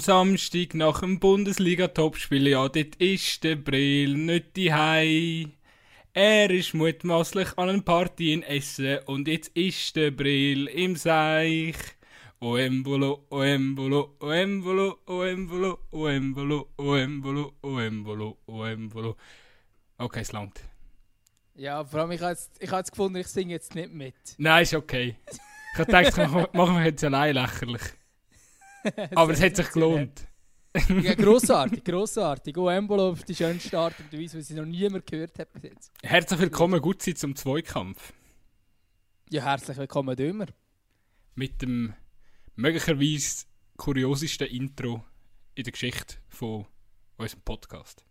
am Samstag nach dem Bundesliga-Topspiel, ja, dort ist der Brill nicht die Hei. Er ist mutmaßlich an einer Party in Essen und jetzt ist der Brill im Seich. O Embolo, o Embolo, o Embolo, o Embolo, o Embolo, o Embolo, o Embolo, o Embolo. Okay, es langt. Ja, vor allem, ich habe jetzt, ich hab jetzt gefunden, ich singe jetzt nicht mit. Nein, ist okay. Ich habe gedacht, machen wir jetzt allein lächerlich. Aber es hat sich gelohnt. ja, grossartig, grossartig. Oh, Embolo auf die schönste Art und Weise, wie sie noch niemand gehört hat bis jetzt. Herzlich willkommen, gut sein zum Zweikampf. Ja, herzlich willkommen, Dömer. Mit dem möglicherweise kuriosesten Intro in der Geschichte von unserem Podcast.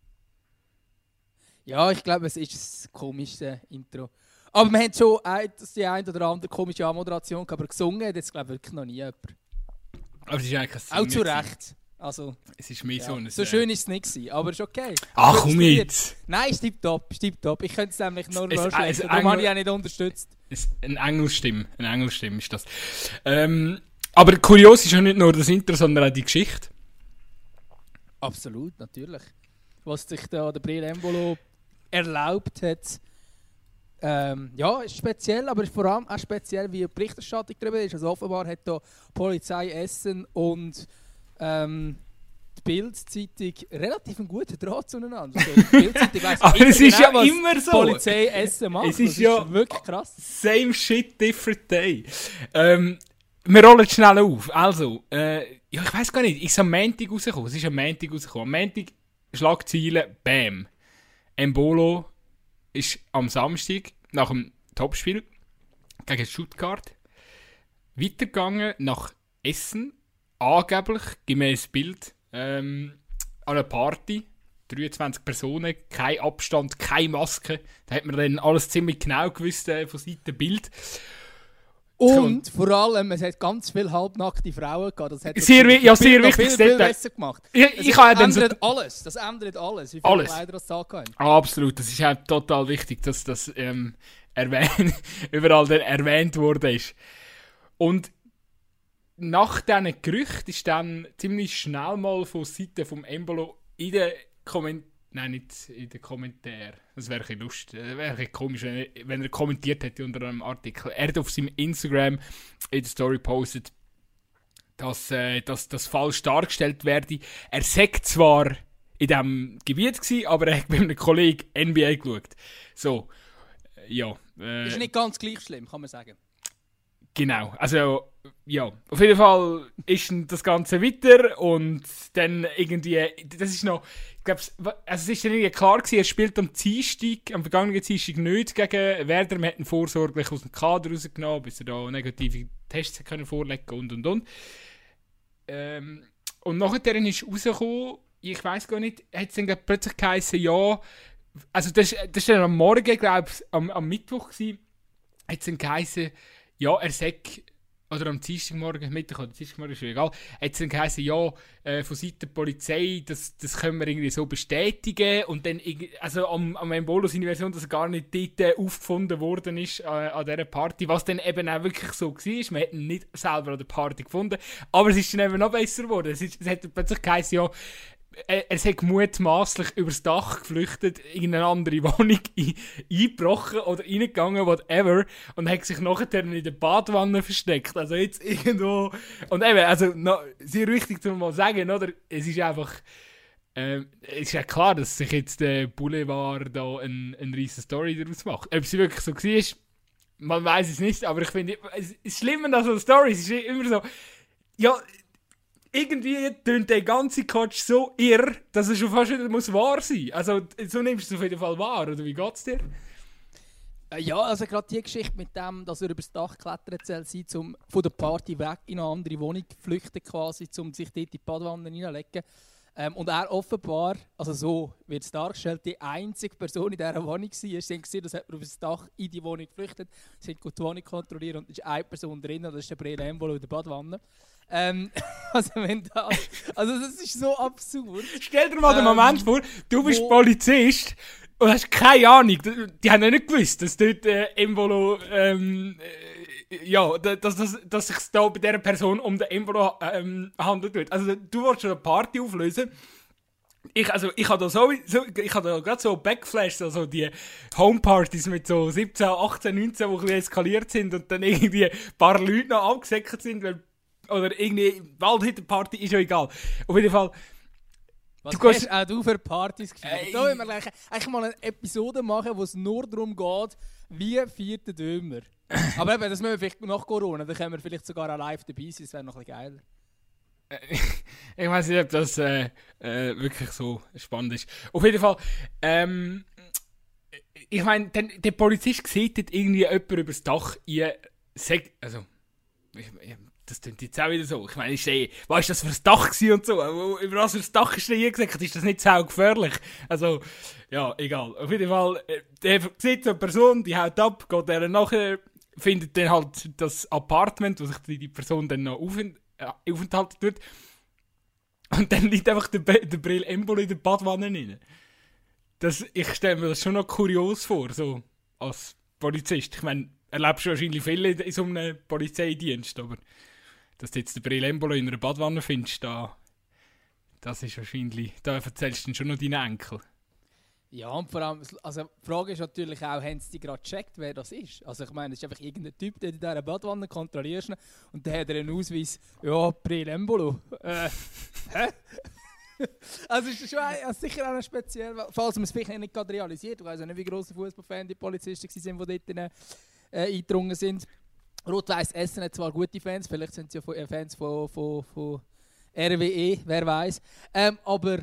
Ja, ich glaube, es ist das komischste Intro. Aber wir haben schon ein, die ein oder andere komische Anmoderation gehabt, aber gesungen hat jetzt, glaube ich, wirklich noch nie jemand. Aber es ist eigentlich Auch zu Recht. Also, es ist mehr ja. so ein... So schön ist es nicht gewesen, aber ist okay. Ach, komm jetzt! Nein, ist tipptopp, ist tipptopp. Ich könnte es nämlich nur Es- noch es- schlechter, es- darum habe ich auch nicht unterstützt. Es- Ein Engelstimme, ein Engelstimme ist das. Ähm, aber kurios ist ja nicht nur das Intro, sondern auch die Geschichte. Absolut, natürlich. Was sich da der Brill Embolo erlaubt hat, ähm, ja, ist speziell, aber ist vor allem auch speziell, wie die Berichterstattung darüber ist. Also offenbar hat da Polizei Essen und ähm, die Bild-Zeitung relativ einen guten Draht zueinander. Also, die Bild-Zeitung weiss Aber es ist ja was immer so. Polizei Essen macht. Es ist das ja- wirklich krass. Same shit, different day. Ähm, wir rollen schnell auf. Also, äh, ja, ich weiß gar nicht, ist am Montag rausgekommen? Es ist am Montag rausgekommen. Am Montag Schlagziele, bam. Embolo ist am Samstag nach dem Topspiel gegen Stuttgart weitergegangen nach Essen. Angeblich, gemäß Bild, ähm, an einer Party. 23 Personen, kein Abstand, keine Maske. Da hat man dann alles ziemlich genau gewusst äh, von Seiten Bild. Und vor allem, es hat ganz viele halbnackte Frauen gehabt. Das hat das Sehr wi- ja, sehr wichtiges viel, viel besser gemacht. Ich, Das ich habe dann so, ändert alles. Das ändert alles. Wie viele Alles. Kleider das da haben. Ah, absolut, das ist halt total wichtig, dass das ähm, erwähnt, überall dann erwähnt wurde. Ist. Und nach diesen Gerüchten ist dann ziemlich schnell mal von Seite vom Embolo in den Kommentaren, nein, nicht in den Kommentaren, das wäre ein lustig, das wäre ein komisch, wenn er, wenn er kommentiert hätte unter einem Artikel. Er hat auf seinem Instagram in der Story postet, dass, äh, dass das falsch dargestellt werde. Er sagt zwar in diesem Gebiet gewesen, aber er hat mit einem Kollegen NBA geschaut. So, äh, ja. Äh, Ist nicht ganz gleich schlimm, kann man sagen. Genau, also ja, auf jeden Fall ist das Ganze weiter und dann irgendwie, das ist noch, ich glaube, also es ist irgendwie klar gewesen, er spielt am Dienstag, am vergangenen Dienstag nicht gegen Werder, man hat vorsorglich aus dem Kader rausgenommen, bis er da negative Tests können vorlegen und und und. Ähm, und nachher ist rausgekommen, ich weiß gar nicht, hat es dann plötzlich geheißen, ja, also das, das ist dann am Morgen, glaube ich, am, am Mittwoch gewesen, hat es dann geheißen, ja, er sagt, oder am Dienstagmorgen, Mittag oder Dienstagmorgen, ist egal, hat es dann geheißen, ja, äh, von Seiten der Polizei, das, das können wir irgendwie so bestätigen. Und dann, also am, am Version, dass er gar nicht dort äh, aufgefunden worden ist äh, an dieser Party, was dann eben auch wirklich so war, man hat ihn nicht selber an der Party gefunden, aber es ist dann eben noch besser geworden, es, ist, es hat plötzlich geheißen, ja, er, hat mutmaßlich übers Dach geflüchtet, in eine andere Wohnung ein- eingebrochen oder reingegangen, whatever, und hat sich nachher in der Badwanne versteckt. Also jetzt irgendwo. Und eben, also noch, sehr wichtig zu mal sagen, oder? Es ist einfach. Ähm, es ist ja klar, dass sich jetzt der Boulevard da eine ein riesen Story daraus macht. Ob sie wirklich so war, man weiß es nicht, aber ich finde, es ist schlimmer als so Stories. Es ist immer so, ja, irgendwie tönt der ganze Quatsch so irr, dass er schon fast wieder muss wahr sein Also, so nimmst du es auf jeden Fall wahr, oder wie geht's dir? Äh, Ja, also gerade die Geschichte mit dem, dass er übers Dach klettern soll, um von der Party weg in eine andere Wohnung zu flüchten quasi, um sich dort in die Badwanne hineinzulegen. Ähm, und er offenbar, also so wird es dargestellt, die einzige Person in dieser Wohnung war. Sie haben gesehen, dass jemand übers Dach in die Wohnung geflüchtet Sie haben die Wohnung kontrolliert und es ist eine Person drin, das ist der Brill Embolo in der Badwanne. Ähm, also wenn das, also das ist so absurd. Stell dir mal den Ähm, Moment vor, du bist wo- Polizist und hast keine Ahnung. Die, haben ja nicht gewusst, dass dort äh, Embolo ähm, ja, dass, dass, dass sich da bei dieser Person um den Embolo ähm, handelt wird. Also du wolltest schon eine Party auflösen. Ich, also, ich habe da so, so ich habe da gerade so Backflashes, also die Homepartys mit so 17, 18, 19, die ein bisschen eskaliert sind und dann irgendwie ein paar Leute noch abgesäckert sind, weil, oder irgendwie Waldhüttenparty, ist ja egal. Auf jeden Fall, was du hast auch du für Partys? Äh, da wollen wir gleich, eigentlich mal eine Episode machen, wo es nur darum geht, wie viert der Dömer. Aber eben, das müssen wir vielleicht nach Corona, dann können wir vielleicht sogar auch live dabei sein, das wäre noch ein bisschen geiler. ich weiß nicht, ob das äh, äh, wirklich so spannend ist. Auf jeden Fall, ähm, ich meine, der Polizist sieht irgendwie jemand über das Dach in, also, ich, das klingt jetzt auch wieder so. Ich meine, ich stehe, was ist das für ein Dach und so? Über was für ein Dach ist denn gesagt? Ist das nicht so gefährlich? Also, ja, egal. Auf jeden Fall, äh, der sieht so eine Person, die haut ab, geht der nachher, findet dann halt das Apartment, wo sich die, Person dann noch aufent, äh, aufenthalten wird. Und dann liegt einfach der, der Brill Embolo in der Badwanne rein. Das, ich stelle mir das schon noch kurios vor, so als Polizist. Ich meine, erlebst du wahrscheinlich viele in so einem Polizeidienst, aber dass du jetzt den Brill Embolo in einer Badwanne findest, da, das ist wahrscheinlich, da erzählst du schon noch deinen Enkel. Ja, und vor allem, also die Frage ist natürlich auch, haben sie gerade gecheckt, wer das ist? Also ich meine, es ist einfach irgendein Typ, der in dieser Badwanne kontrollierst und der hat einen Ausweis, ja, Brill Embolo. Äh, hä? also ist schon also sicher auch speziell, falls man es vielleicht nicht gerade realisiert. Ich weiß nicht, wie grosse Fußballfans die Polizisten waren, die dort äh, eingedrungen sind. Rot-Weiß Essen hat zwar gute Fans, vielleicht sind sie ja äh, Fans von, von, von RWE, wer weiß. Ähm, aber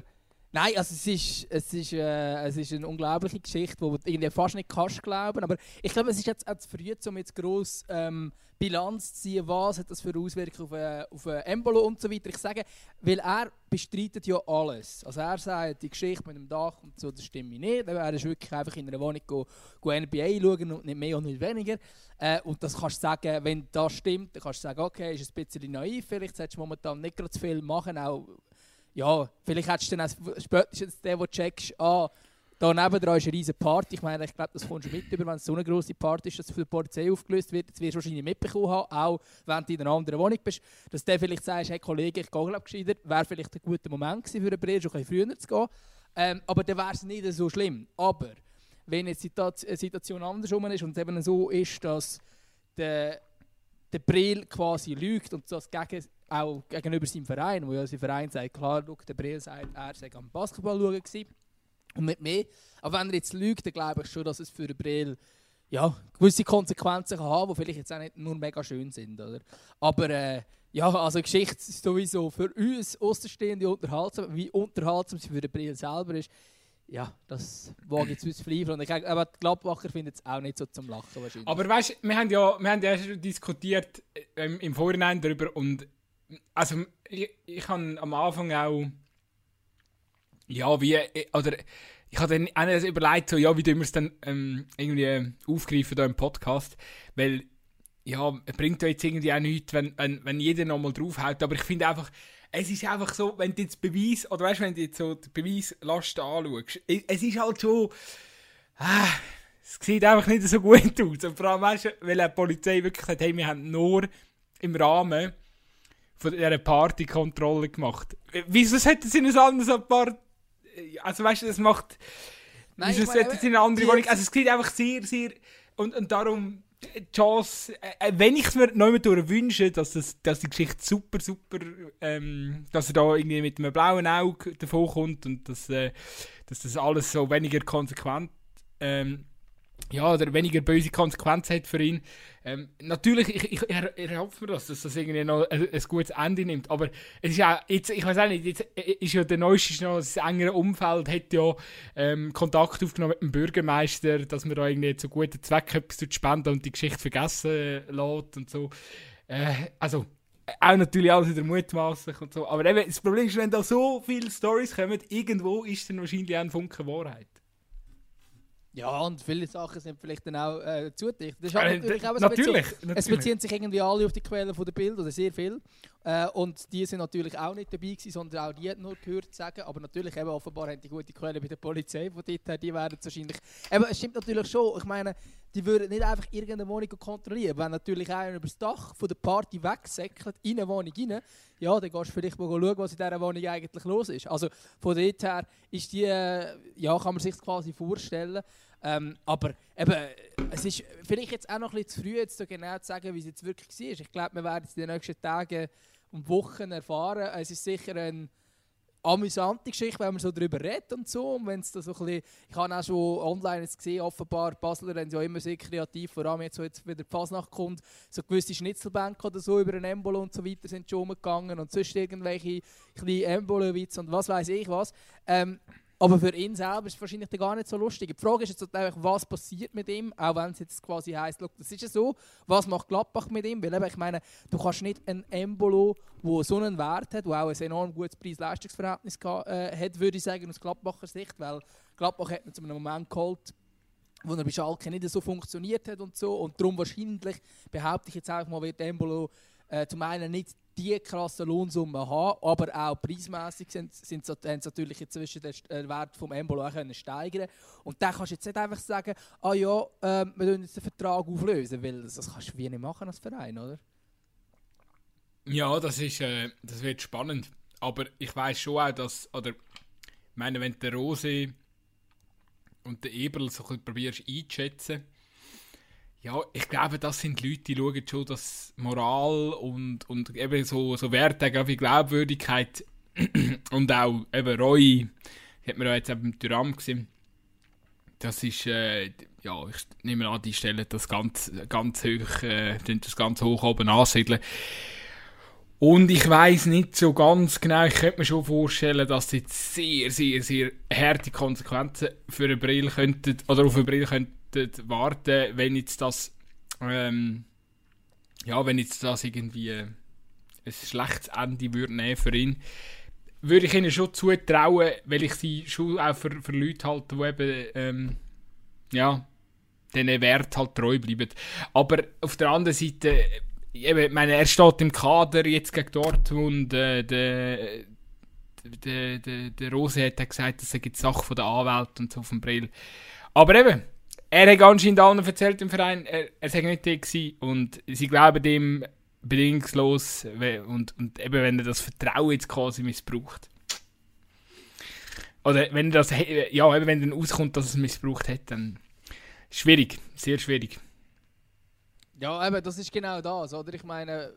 nein, also es ist, es, ist, äh, es ist eine unglaubliche Geschichte, du irgendwie fast nicht kannst glauben. Aber ich glaube, es ist jetzt auch zu früh, um jetzt gross ähm, Bilanz zu ziehen, was hat das für Auswirkungen auf, äh, auf äh, Embolo und so weiter. Ich sage, weil er bestreitet ja alles. Also er sagt, die Geschichte mit dem Dach und so, das stimmt nicht. Er ist wirklich einfach in einer Wohnung go, go NBA schauen und nicht mehr und nicht weniger. Äh, und das kannst du sagen, wenn das stimmt, dann kannst du sagen, okay, ist ein bisschen naiv, vielleicht solltest du momentan nicht gerade zu viel machen, auch ja, vielleicht hättest du dann spätestens den, der checkst, ah, da neben dran ist eine riesige Party. Ich meine, ich glaube, das kommst du mit über, wenn es so eine grosse Party ist, dass für die Polizei aufgelöst wird. Das wirst du wahrscheinlich mitbekommen haben, auch wenn du in einer anderen Wohnung bist. Dass du vielleicht sagst, hey Kollege, ich gehe glaube gescheiter. Wäre vielleicht ein guter Moment gewesen für einen Brill, schon ein bisschen früher zu gehen. Ähm, aber dann wäre es nicht so schlimm. Aber wenn jetzt die Situation andersrum ist und es eben so ist, dass der, der Brill quasi lügt und das gegen, auch gegenüber seinem Verein, wo ja sein Verein sagt, klar, der Brill sagt, er sei am Basketball schauen und nicht mehr. Aber wenn er jetzt lügt, dann glaube ich schon, dass es für den Brill ja, gewisse Konsequenzen kann haben, die vielleicht jetzt auch nicht nur mega schön sind. Oder? Aber äh, ja, also Geschichte ist sowieso für uns Außenstehende unterhaltsam. Wie unterhaltsam sie für den Brill selber ist, ja, das wage ich zu zweifeln. Ich, aber die Gladbacher finden es auch nicht so zum Lachen wahrscheinlich. Aber weißt du, wir haben ja, wir haben ja schon diskutiert ähm, im Vorhinein darüber und also ich, ich habe am Anfang auch ja, wie, oder ich habe dann auch überlegt, so, ja, wie wir es dann ähm, irgendwie aufgreifen hier im Podcast, weil, ja, bringt ja jetzt irgendwie auch nichts, wenn, wenn, wenn jeder nochmal draufhaut, aber ich finde einfach, es ist einfach so, wenn du jetzt Beweis, oder weißt wenn du jetzt so die Beweislast anschaust, es ist halt schon, ah, es sieht einfach nicht so gut aus. Und vor allem, weißt weil die Polizei wirklich sagt, hey, wir haben nur im Rahmen von dieser Partykontrolle gemacht. Wieso hätten sie ein anderes Apart also weißt du, das macht. Nein, wieso es in eine andere Wohnung? Also es sieht einfach sehr, sehr. Und, und darum, die Chance, äh, wenn ich es mir noch mehr wünsche, dass, das, dass die Geschichte super, super, ähm, dass er da irgendwie mit einem blauen Auge davon kommt und dass, äh, dass das alles so weniger konsequent ähm, ja, oder weniger böse Konsequenzen hat für ihn. Ähm, natürlich, ich, ich, er, erhoffe mir das, dass das irgendwie noch ein, ein, gutes Ende nimmt. Aber es ist ja, jetzt, ich weiß auch nicht, jetzt äh, ist ja der neueste noch, das engere Umfeld hat ja ähm, Kontakt aufgenommen mit dem Bürgermeister, dass man da irgendwie zu guten Zwecken etwas spenden und die Geschichte vergessen äh, lässt und so. Äh, also, auch natürlich alles wieder mutmaßlich und so. Aber eben, das Problem ist, wenn da so viele Stories kommen, irgendwo ist dann wahrscheinlich auch ein Funken Wahrheit. Ja, und viele Sachen sind vielleicht dann auch äh, zudicht. Das ist äh, natürlich, auch, es, natürlich, beziehen, es beziehen sich irgendwie alle auf die Quellen der Bilder, oder sehr viel. Äh, und die sind natürlich auch nicht dabei gewesen, sondern auch die nur gehört sagen. Aber natürlich eben offenbar haben die gute Quelle bei der Polizei, von dort her, die werden wahrscheinlich... Eben, es stimmt natürlich schon, ich meine, die würden nicht einfach irgendeine Wohnung kontrollieren. Wenn natürlich einer über das Dach von der Party wegsäckelt, in eine Wohnung rein, ja, dann gehst du vielleicht mal schauen, was in dieser Wohnung eigentlich los ist. Also von dort her ist die, äh, ja, kann man sich quasi vorstellen. Ähm, aber eben, es ist vielleicht jetzt auch noch ein bisschen zu früh, jetzt so genau zu sagen, wie es jetzt wirklich war. Ich glaube, wir werden es in den nächsten Tagen und Wochen erfahren. Es ist sicher eine amüsante Geschichte, wenn man so darüber redet und so. Und wenn's da so ein bisschen, ich habe auch schon online jetzt gesehen, offenbar, Basler sind ja immer sehr kreativ, vor allem jetzt, wo jetzt wieder die Fasnacht kommt, so gewisse Schnitzelbänke oder so über ein Embolo und so weiter sind schon umgegangen und sonst irgendwelche kleinen Embolo-Witze und was weiß ich was. Ähm, aber für ihn selber ist es wahrscheinlich gar nicht so lustig. Die Frage ist jetzt einfach, was passiert mit ihm, auch wenn es jetzt quasi heisst, das ist ja so, was macht Gladbach mit ihm? Weil eben, ich meine, du kannst nicht ein Embolo, der so einen Wert hat, der auch ein enorm gutes Preis-Leistungsverhältnis äh, hat, würde ich sagen, aus Gladbacher Sicht, weil Gladbach hat ihn zu einem Moment geholt, wo er bei Schalke nicht so funktioniert hat und so. Und darum wahrscheinlich, behaupte ich jetzt einfach mal, wird Embolo äh, zum einen nicht die krasse Lohnsummen haben, aber auch preismäßig sind, sind, haben sie natürlich inzwischen den äh, Wert des Embolo auch können steigern Und dann kannst du jetzt nicht einfach sagen, ah ja, äh, wir lösen jetzt den Vertrag auflösen, weil das, das kannst du wie nicht machen als Verein, oder? Ja, das, ist, äh, das wird spannend. Aber ich weiß schon auch, dass, oder ich meine, wenn der Rose und der Eberl so ein probierst einzuschätzen, ja, ich glaube, das sind Leute, die schauen schon, dass Moral und, und eben so, so Werte, wie Glaubwürdigkeit und auch eben Reue, hat man ja jetzt eben im Tyram gesehen, das ist, äh, ja, ich nehme an, die stellen das ganz, ganz hoch, äh, das ganz hoch oben ansiedeln. Und ich weiß nicht so ganz genau, ich könnte mir schon vorstellen, dass jetzt sehr, sehr, sehr harte Konsequenzen für eine Brille könnten, oder auf eine Brille könnten warten, wenn jetzt das, ähm, ja, wenn jetzt das irgendwie ein schlechtes Ende würde nehmen für ihn, würde ich ihnen schon zutrauen, weil ich sie schon auch für, für Leute halte, die eben, ähm, ja, diesen Wert halt treu bleiben. Aber auf der anderen Seite, eben, meine, er steht im Kader jetzt gegen Dortmund, äh, der, der, der, der Rose hat gesagt, das sei die Sache von der Anwälte und so dem Brill. Aber eben, er hat anscheinend allen erzählt im Verein, er, er sei nicht der gewesen und sie glauben dem bedingungslos und, und eben wenn er das Vertrauen jetzt quasi missbraucht. Oder wenn das, ja, eben wenn dann auskommt, dass es missbraucht hat, dann schwierig, sehr schwierig. Ja, eben, das ist genau das, oder? Ich meine,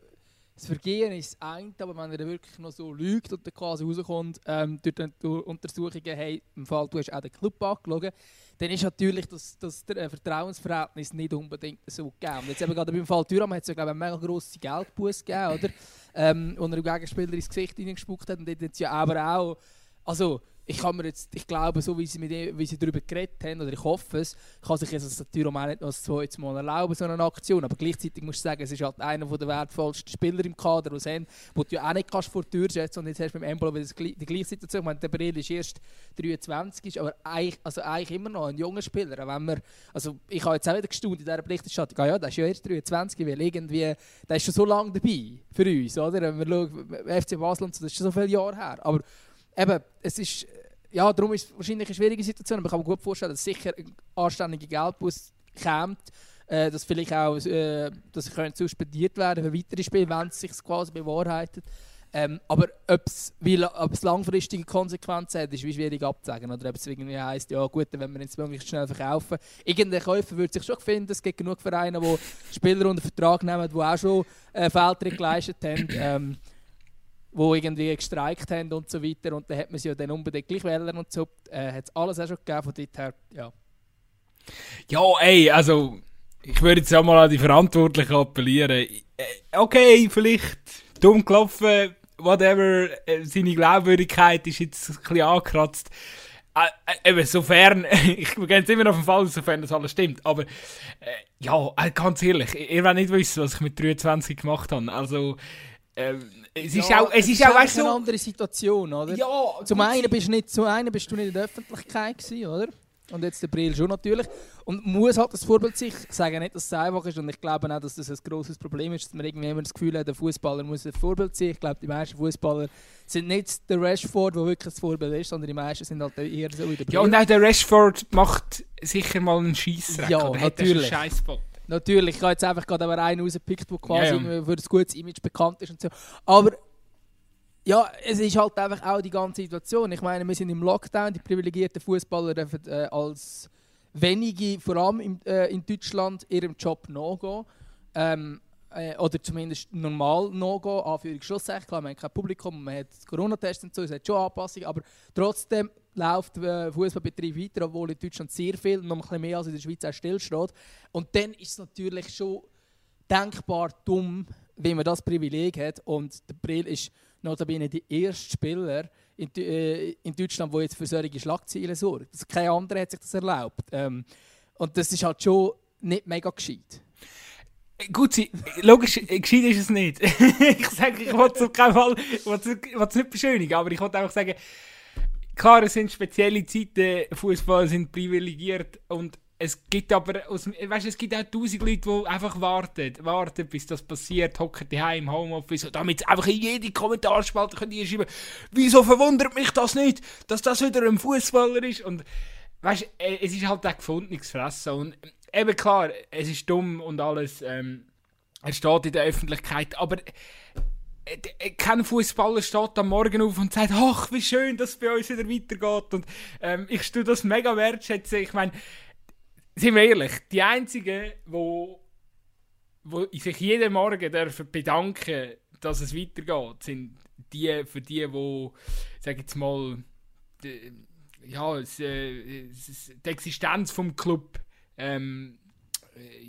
das Vergehen ist eine, aber wenn er wirklich noch so lügt und dann quasi rauskommt, ähm, durch die Untersuchungen, hey, im Fall, du hast auch den Club angeschaut, dann ist natürlich das, das äh, Vertrauensverhältnis nicht unbedingt so gegeben. Und jetzt eben gerade beim Fall Thüram hat es ja, glaube ich, eine mega grosse Geldbuße gegeben, oder? Ähm, und er dem Gegenspieler ins Gesicht hineingespuckt hat und dort hat es ja aber auch, also ich kann mir jetzt, ich glaube, so wie sie, mit wie sie darüber geredet haben, oder ich hoffe es, kann sich jetzt das Tyram auch nicht noch das zweite Mal erlauben, so eine Aktion. Aber gleichzeitig musst du sagen, es ist halt einer der wertvollsten Spieler im Kader, die haben, wo du ja auch nicht kannst vor die Tür setzen und jetzt hast du beim Embolo wieder die gleiche Situation. Ich meine, der Brill ist erst 23, ist, aber eigentlich, also eigentlich immer noch ein junger Spieler. Wenn wir, also ich habe jetzt auch wieder gestaunt in dieser Berichterstattung, ah ja, der ist ja erst 23, weil irgendwie, der ist schon so lange dabei für uns, oder? Wenn wir schauen, FC Basel und so, das ist schon so viele Jahre her. Aber eben, es ist ja, darum ist es wahrscheinlich eine schwierige Situation, aber ich kann mir gut vorstellen, dass sicher ein anständiger Geldbus kommt, äh, dass vielleicht auch äh, dass suspendiert werden für weitere Spiele, wenn es sich quasi bewahrheitet. Ähm, aber ob es langfristige Konsequenzen hat, ist wie schwierig abzusagen. Oder ob es irgendwie heisst, ja gut, wenn wir jetzt möglichst schnell verkaufen. Irgendein Käufer würde sich schon finden, es gibt genug Vereine, die Spieler unter Vertrag nehmen, die auch schon äh, Fehltritt geleistet haben. Ähm, wo irgendwie gestreikt haben und so weiter. Und dann hat man sie ja dann unbedingt gleich wählen und so. Äh, hat es alles auch schon gegeben von dort her, ja. Ja, ey, also ich würde jetzt auch mal an die Verantwortlichen appellieren. Äh, okay, vielleicht dumm gelaufen, whatever, äh, seine Glaubwürdigkeit ist jetzt ein bisschen angekratzt. Äh, eben, sofern, ich gehe jetzt immer auf den Fall, sofern das alles stimmt, aber äh, ja, ganz ehrlich, ihr wollt nicht wissen, was ich mit 23 gemacht habe. Also, ähm, es ist ja, auch, es ist auch weißt, eine andere Situation, oder? Ja. Zum einen, bist nicht, zum einen bist du nicht in der Öffentlichkeit gewesen, oder? Und jetzt der Brill schon natürlich. Und muss halt das Vorbild sich. Ich sage nicht, dass es einfach ist. Und ich glaube auch, dass das ein grosses Problem ist, dass man irgendwie immer das Gefühl hat, der Fußballer muss ein Vorbild sein. Ich glaube, die meisten Fußballer sind nicht der Rashford, der wirklich das Vorbild ist, sondern die meisten sind halt eher so wie der Brill. Ja, und auch der Rashford macht sicher mal einen Scheissdreck. Ja, oder hat er natürlich. einen Scheißspot. Natürlich, ich habe jetzt einfach gerade aber einen rausgepickt, der quasi Ja, für ein gutes Image bekannt ist und so. Aber ja, es ist halt einfach auch die ganze Situation. Ich meine, wir sind im Lockdown, die privilegierten Fußballer dürfen äh, als wenige, vor allem im, äh, in Deutschland, ihrem Job nachgehen. Ähm, äh, oder zumindest normal nachgehen, Anführungsschlusszeichen. Klar, man hat kein Publikum, man hat Corona-Tests und so, es hat schon Anpassungen, aber trotzdem läuft der Fußballbetrieb weiter, obwohl in Deutschland sehr viel, noch ein bisschen mehr als in der Schweiz auch stillsteht. Und dann ist es natürlich schon denkbar dumm, wie man das Privileg hat. Und der Brill ist notabene der erste Spieler in, äh, in Deutschland, der jetzt für solche Schlagzeilen sorgt. Das, kein anderer hat sich das erlaubt. Ähm, und das ist halt schon nicht mega gescheit. Gut, logisch, äh, gescheit ist es nicht. ich sage, ich wollte es auf keinen Fall ich wollte es- ich wollte es nicht beschönigen, aber ich wollte einfach sagen, klar, es sind spezielle Zeiten, Fußballer sind privilegiert und es gibt aber, aus, weißt, es gibt auch tausend Leute, die einfach warten, warten, bis das passiert, hocken daheim im Homeoffice, und damit einfach in jede Kommentarspalte können die schreiben, wieso verwundert mich das nicht, dass das wieder ein Fußballer ist? und weißt, äh, es ist halt auch gefundenes Fressen und eben klar, es ist dumm und alles, ähm, er steht in der Öffentlichkeit, aber äh, äh, kein Fußballer steht am Morgen auf und sagt, ach, wie schön, dass es bei uns wieder weitergeht. Und ähm, ich tue das mega wertschätzen. Ich meine, sind wir ehrlich, die einzigen, wo, wo sich jeden Morgen dürfen bedanken, dass es weitergeht, sind die, für die, wo, sag jetzt mal, die, ja, äh, die Existenz vom Club, ähm, äh,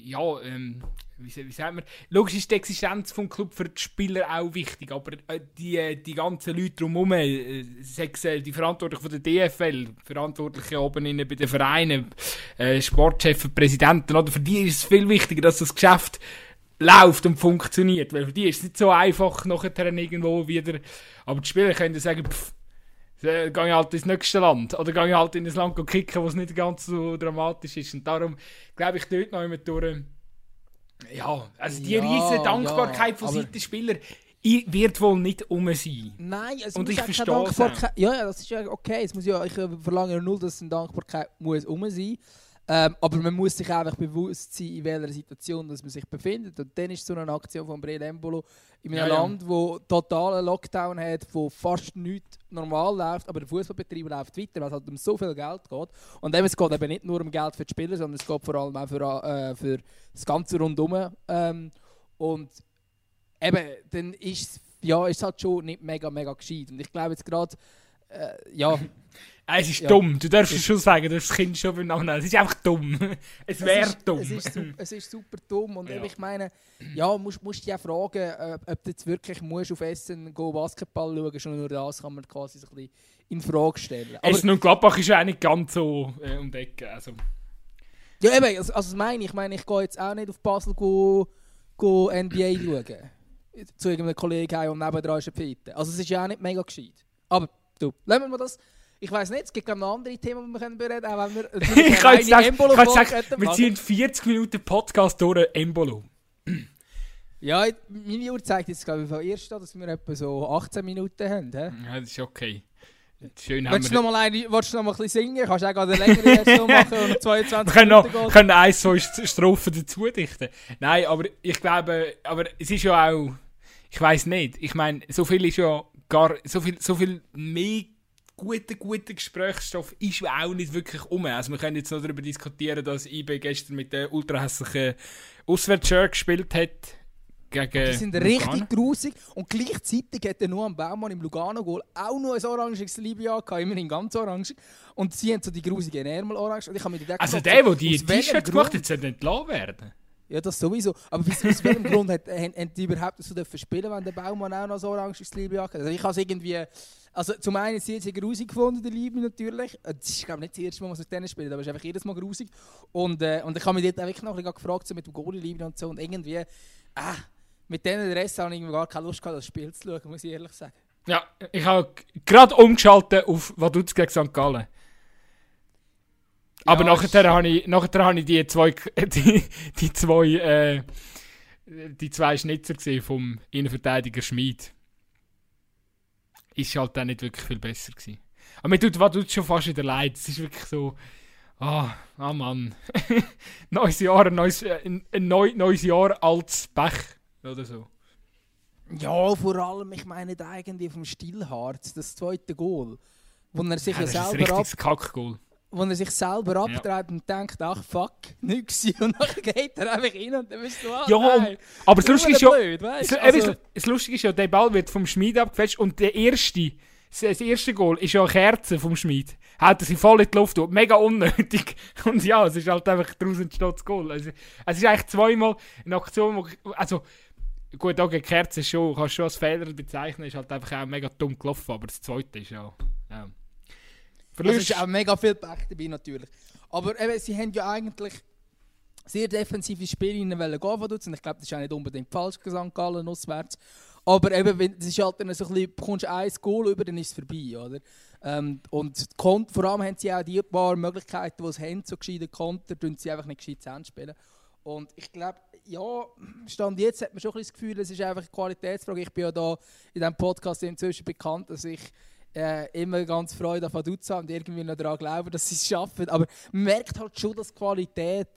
ja, ähm, wie, wie sagt man, logisch ist die Existenz vom Club für die Spieler auch wichtig, aber äh, die, die ganzen Leute drumherum, äh, sechs, äh, die Verantwortlichen von der DFL, Verantwortliche oben in, bei den Vereinen, äh, Sportchefs, Präsidenten, oder, für die ist es viel wichtiger, dass das Geschäft läuft und funktioniert, weil für die ist es nicht so einfach nachher irgendwo wieder, aber die Spieler können sagen, pff, äh, gehe ich halt ins nächste Land. Oder gehe ich halt in ein Land kicken, wo es nicht ganz so dramatisch ist. Und darum glaube ich, dort noch immer durch. Ja, also die Ja, riesige Dankbarkeit ja, von Seiten Spieler wird wohl nicht um sein. Nein, es Und muss ich verstehe Dankbarkeit. Ja, ja, das ist ja okay. Es muss ja, ich äh, verlange ja null, dass eine Dankbarkeit muss um sein. Ähm, aber man muss sich einfach bewusst sein, in welcher Situation dass man sich befindet. Und dann ist so eine Aktion von Breel Embolo in einem Ja, ja. Land, wo totalen Lockdown hat, wo fast nichts normal läuft, aber der Fußballbetrieb läuft weiter, weil es halt um so viel Geld geht. Und eben, es geht eben nicht nur um Geld für die Spieler, sondern es geht vor allem auch für, äh, für das ganze Rundum. Ähm, und eben, dann ist es ja, ist halt schon nicht mega, mega gescheit. Und ich glaube jetzt gerade, äh, ja, Es ist Ja. dumm. Du darfst es schon sagen, du darfst das Kind schon beim. Es ist einfach dumm. Es wäre dumm. Es ist, su- es ist super dumm. Und Ja. ich meine, ja, musst, musst dich auch fragen, ob du jetzt wirklich musst auf Essen go Basketball schauen Schon nur das kann man quasi so ein bisschen in Frage stellen. Aber, Essen und Gladbach ist ja auch nicht ganz so äh, um die Ecke. Also, ja, eben, also, also das meine ich. Ich meine, ich gehe jetzt auch nicht auf Basel go, go NBA schauen. Zu irgendeinem Kollegen heim und nebendran ist ein Pfitte. Also es ist ja auch nicht mega gescheit. Aber du, lassen wir das. Ich weiß nicht, es gibt noch andere Themen, die wir können bereden können, auch wenn wir ich kann jetzt sagen, kann sagen wir ziehen 40 Minuten Podcast durch Embolo. Ja, meine Uhr zeigt jetzt, glaube ich, von erst dass wir etwa so 18 Minuten haben. He? Ja, das ist okay. Schön haben Willst du wir... noch mal, eine, willst du noch mal ein bisschen singen? Kannst du auch eine längere Version machen und noch 22 Wir können noch geht? können ein, zwei St- Strophen dazu dichten. Nein, aber ich glaube, aber es ist ja auch, ich weiß nicht, ich meine, so viel ist ja gar, so viel, so viel mehr guter, guter Gesprächsstoff ist auch nicht wirklich um. Also wir können jetzt noch darüber diskutieren, dass IB gestern mit der ultrahässlichen Auswärtsshirt gespielt hat. Gegen Die sind Lugano. richtig grusig und gleichzeitig hat der Noam Baumann im Lugano-Goal auch noch ein oranges Libya gehabt, immerhin ganz orange. Und sie haben so die grusigen Ärmel orange. Und ich habe mir gedacht, Also so, der, der die T-Shirts gemacht hat, sollte entlassen werden. Ja, das sowieso. Aber wieso- aus welchem Grund hat, haben, die überhaupt so spielen, wenn der Baumann auch noch so oranges Libya hat? Also ich habe es irgendwie... Also zum einen sehr, sehr grusig gefunden, der Liebe natürlich. Äh, Das ist glaube ich nicht das erste Mal, was ich denen spiele, aber es ist einfach jedes Mal grusig. Und, äh, und ich habe mich dort auch wirklich noch ein bisschen gefragt, so mit dem Goalie-Liebe und so. Und irgendwie... Ah, mit denen Rest habe ich gar keine Lust gehabt, das Spiel zu schauen, muss ich ehrlich sagen. Ja, ich habe gerade umgeschaltet auf Vaduz gegen St. Gallen. Aber Ja, nachher habe ich, nachher habe ich die zwei, die, die zwei, äh, die zwei Schnitzer gesehen vom Innenverteidiger Schmid. Ist halt dann nicht wirklich viel besser gewesen. Aber mir tut, was tut schon fast wieder leid. Es ist wirklich so, ah, ah Mann. neues Jahr, ein neues, äh, ein, ein neu, neues Jahr, altes Pech. Oder so. Ja, vor allem, ich meine irgendwie vom Stillharz, das zweite Goal, wo er sich Ja, ja, das ist ein selber ab, Kackgoal. Wo er sich selber Ja. abdreht und denkt, ach fuck, nichts gewesen. und dann geht er einfach rein und dann bist du, ah, Ja, nein, Aber das Lustige ist ja, blöd, weißt? das, Also, das Lustige ist ja, der Ball wird vom Schmied abgefälscht und der erste, das erste Goal ist ja eine Kerze vom Schmied. Hat er sie voll in die Luft gehauen. Mega unnötig. Und ja, es ist halt einfach draußen entsteht das Goal. Also, es ist eigentlich zweimal eine Aktion, wo, also, gut, auch gegen Kerze ist schon, kannst du schon als Fehler bezeichnen, ist halt einfach auch mega dumm gelaufen, aber das zweite ist ja, ja. Es Verlust, ist auch mega viel Pech dabei natürlich. Aber eben, sie haben ja eigentlich sehr defensive Spiele gehen von Dutzend. Ich glaube, das ist auch nicht unbedingt falsch, St. Gallen auswärts. Aber eben, wenn, das ist halt dann so ein bisschen, bekommst du ein Goal über, dann ist es vorbei, oder? Ähm, und kon vor allem haben sie auch die paar Möglichkeiten, die sie haben, so gescheite Konter, tun sie einfach nicht gescheit zu Ende spielen. Und ich glaube, ja, Stand jetzt hat man schon ein bisschen das Gefühl, es ist einfach eine Qualitätsfrage. Ich bin ja da in diesem Podcast inzwischen bekannt, dass ich äh, immer ganz Freude an Vaduz habe und irgendwie noch daran glaube, dass sie es schaffen. Aber man merkt halt schon, dass die Qualität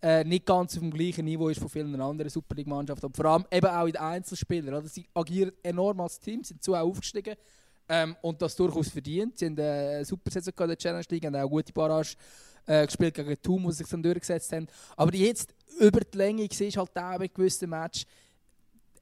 äh, nicht ganz auf dem gleichen Niveau ist von vielen anderen Super League-Mannschaften. Und vor allem eben auch in den Einzelspielern. Oder? Sie agieren enorm als Team, sind zu auch aufgestiegen ähm, und das durchaus verdient. Sie haben eine super Saison in der Challenge League, haben auch gute Barrage äh, gespielt gegen Thun, wo sie sich dann durchgesetzt haben. Aber jetzt über die Länge siehst halt auch bei gewissen Match,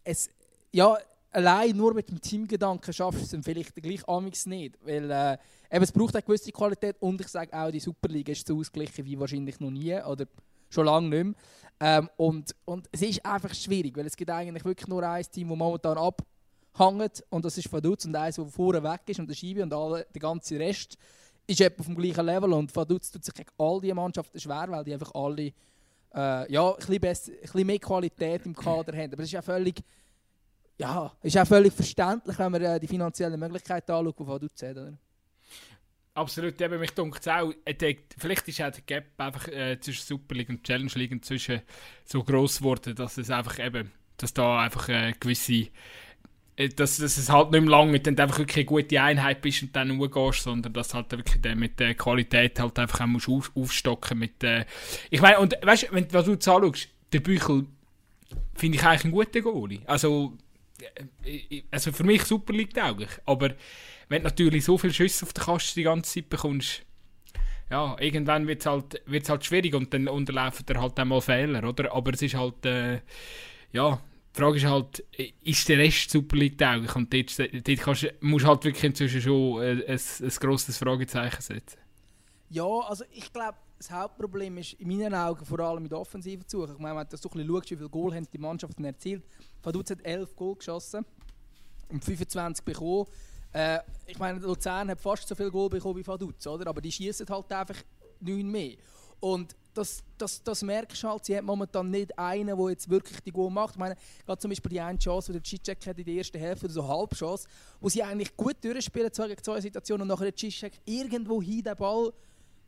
es, ja, allein nur mit dem Teamgedanken schaffst du es dann vielleicht gleich amigs nicht. Weil äh, eben, es braucht eine gewisse Qualität und ich sage auch, die Superliga ist so ausgeglichen wie wahrscheinlich noch nie oder schon lange nicht mehr. Ähm, und, und es ist einfach schwierig, weil es gibt eigentlich wirklich nur ein Team, das momentan abhängt und das ist Vaduz und eins, das vorne weg ist und der Schiebe und alle, der ganze Rest ist etwa auf dem gleichen Level und Vaduz tut sich gegen all diese Mannschaften schwer, weil die einfach alle äh, ja, ein bisschen, besser, ein bisschen mehr Qualität im Kader haben. Aber es ist ja völlig ja, ist auch völlig verständlich, wenn man äh, die finanziellen Möglichkeiten anschaut, die Vaduz hat. Oder? Absolut, eben, mich dunkt es auch, äh, vielleicht ist auch der Gap einfach äh, zwischen Super League und Challenge League inzwischen so groß geworden, dass es einfach eben, dass da einfach äh, gewisse, äh, dass, dass es halt nicht mehr lange dann einfach wirklich eine gute Einheit bist und dann hochgehst, sondern dass halt wirklich der mit der Qualität halt einfach auch musst auf, aufstocken mit äh, ich meine, und weißt du, wenn was du jetzt anschaust, der Büchel finde ich eigentlich einen guten Goalie, also also für mich Super League tauglich, aber wenn du natürlich so viele Schüsse auf der Kaste die ganze Zeit bekommst, ja, irgendwann wird es halt, wird's halt schwierig und dann unterlaufen dir halt einmal Fehler, oder? Aber es ist halt, äh, ja, die Frage ist halt, ist der Rest Super League tauglich? Und dort, dort kannst, musst du halt wirklich inzwischen schon äh, ein, ein grosses Fragezeichen setzen. Ja, also ich glaube, das Hauptproblem ist in meinen Augen vor allem mit offensiven Suche. Ich meine, wenn du ein schaust, wie viele Goal haben die Mannschaften erzielt. Vaduz hat 11 Goal geschossen und 25 bekommen. Äh, ich meine, Luzern hat fast so viel Goal bekommen wie Vaduz, oder? Aber die schießen halt einfach 9 mehr. Und das, das, das merkst du halt, sie haben momentan nicht einen, der jetzt wirklich die Goal macht. Ich meine, gerade zum Beispiel die eine Chance, die der Cicek hat in der ersten Hälfte, oder so Halbchance, wo sie eigentlich gut durchspielen, zwei gegen zwei Situationen, und nachher der Cicek irgendwo hin den Ball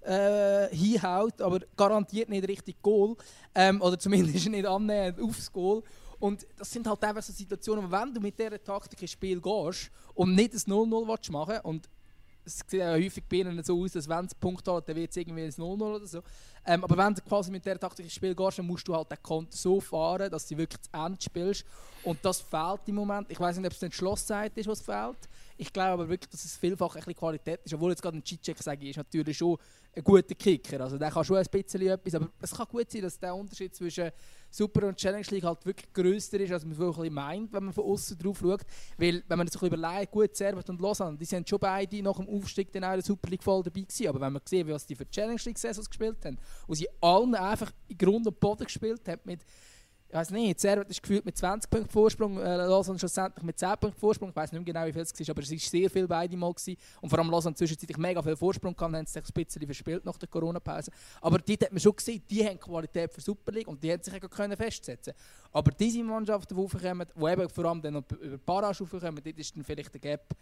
äh, hinhaut, aber garantiert nicht richtig Goal. Ähm, oder zumindest nicht annähernd aufs Goal. Und das sind halt einfach so Situationen, wenn du mit dieser Taktik ins Spiel gehst und nicht ein 0-0 machen willst, und es sieht ja häufig bei ihnen so aus, dass wenn sie Punkt holen, dann wird es irgendwie ein 0-0 oder so. Ähm, aber wenn du quasi mit dieser Taktik ins Spiel gehst, dann musst du halt den Konter so fahren, dass du wirklich zu Ende spielst. Und das fehlt im Moment. Ich weiß nicht, ob es eine Entschlossenheit ist, was fehlt. Ich glaube aber wirklich, dass es vielfach ein bisschen Qualität ist. Obwohl jetzt gerade ein Cicek sage, ist natürlich schon ein guter Kicker. Also der kann schon ein bisschen etwas, aber es kann gut sein, dass der Unterschied zwischen Super und Challenge League halt wirklich grösser ist, als man wirklich meint, wenn man von außen drauf schaut. Weil, wenn man sich überlegt, gut, Servet und Lausanne, die sind schon beide nach dem Aufstieg dann auch in der Super League voll dabei gewesen. Aber wenn man sieht, was die für Challenge League Saisons gespielt haben, wo sie allen einfach in Grund und Boden gespielt haben mit ich weiß nicht, Servet ist gefühlt mit 20 Punkten Vorsprung, äh, Lausanne schlussendlich mit 10 Punkten Vorsprung. Ich weiß nicht mehr genau, wie viel es war, aber es war sehr viel beide Mal. Gewesen. Und vor allem Lausanne zwischenzeitlich mega viel Vorsprung gehabt, haben sich ein bisschen verspielt nach der Corona-Pause. Aber dort hat man schon gesehen, die haben Qualität für Super League und die haben sich auch können festsetzen Aber diese Mannschaften, die raufkommen, die eben vor allem dann über Barrage raufkommen, dort ist dann vielleicht der Gap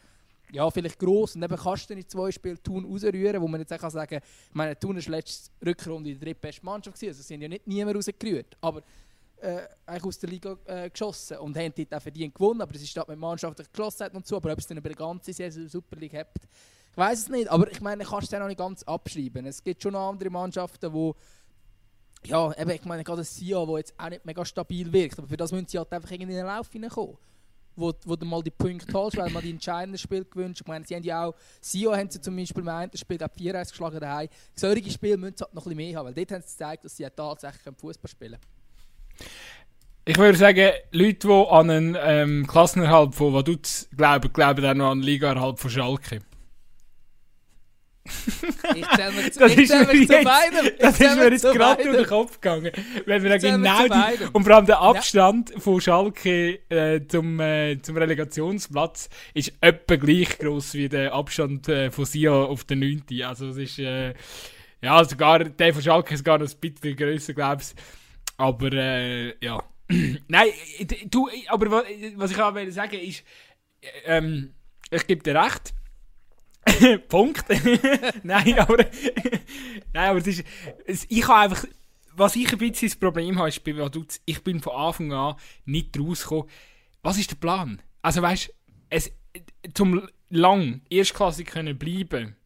ja, vielleicht gross und eben kannst du nicht zwei Spiele Thun rausrühren, wo man jetzt auch sagen kann, ich meine, Thun war letzte Rückrunde die drittbeste Mannschaft, gewesen, also sind ja nicht niemand rausgerührt, aber äh, eigentlich aus der Liga äh, geschossen und haben dort auch verdient gewonnen, aber es ist mit mannschaftlich Geschlossenheit und so, aber ob es dann über die ganze Saison Super League hat, ich weiß es nicht, aber ich meine, kannst du es noch nicht ganz abschreiben. Es gibt schon andere Mannschaften, die ja, eben, ich meine, gerade Sia, wo jetzt auch nicht mega stabil wirkt, aber für das müssen sie halt einfach irgendwie in den Lauf hineinkommen. Wo, wo du mal die Punkte holst, weil man die entscheidenden Spiele gewünscht. Ich meine, sie haben ja auch, Sio haben sie zum Beispiel im einen Spiel, glaube 4 geschlagen daheim. Solche Spiele müssen sie halt noch ein bisschen mehr haben, weil dort haben sie gezeigt, dass sie tatsächlich Fußball spielen Ich würde sagen, Leute, die an einen ähm, Klassenerhalt von Vaduz glauben, glauben auch noch an den Ligaerhalt von Schalke. Ich zähle mich, zu, ich beidem. Das ist mir jetzt gerade durch den Kopf gegangen. Wenn wir genau die, und vor allem der Abstand ja. von Schalke äh, zum, äh, zum Relegationsplatz ist etwa gleich groß wie der Abstand äh, von Sia auf der 9. Also es ist, äh, ja, sogar der von Schalke ist gar noch ein bisschen grösser, glaube ich. Aber, äh, ja. Nein, du, aber was ich auch sagen ist, ähm, ich gebe dir recht, Punkt. nein, aber, nein, aber es ist, es, ich habe einfach, was ich ein bisschen das Problem habe, ist, ich bin von Anfang an nicht rausgekommen. Was ist der Plan? Also weißt es zum lang erstklassig können bleiben,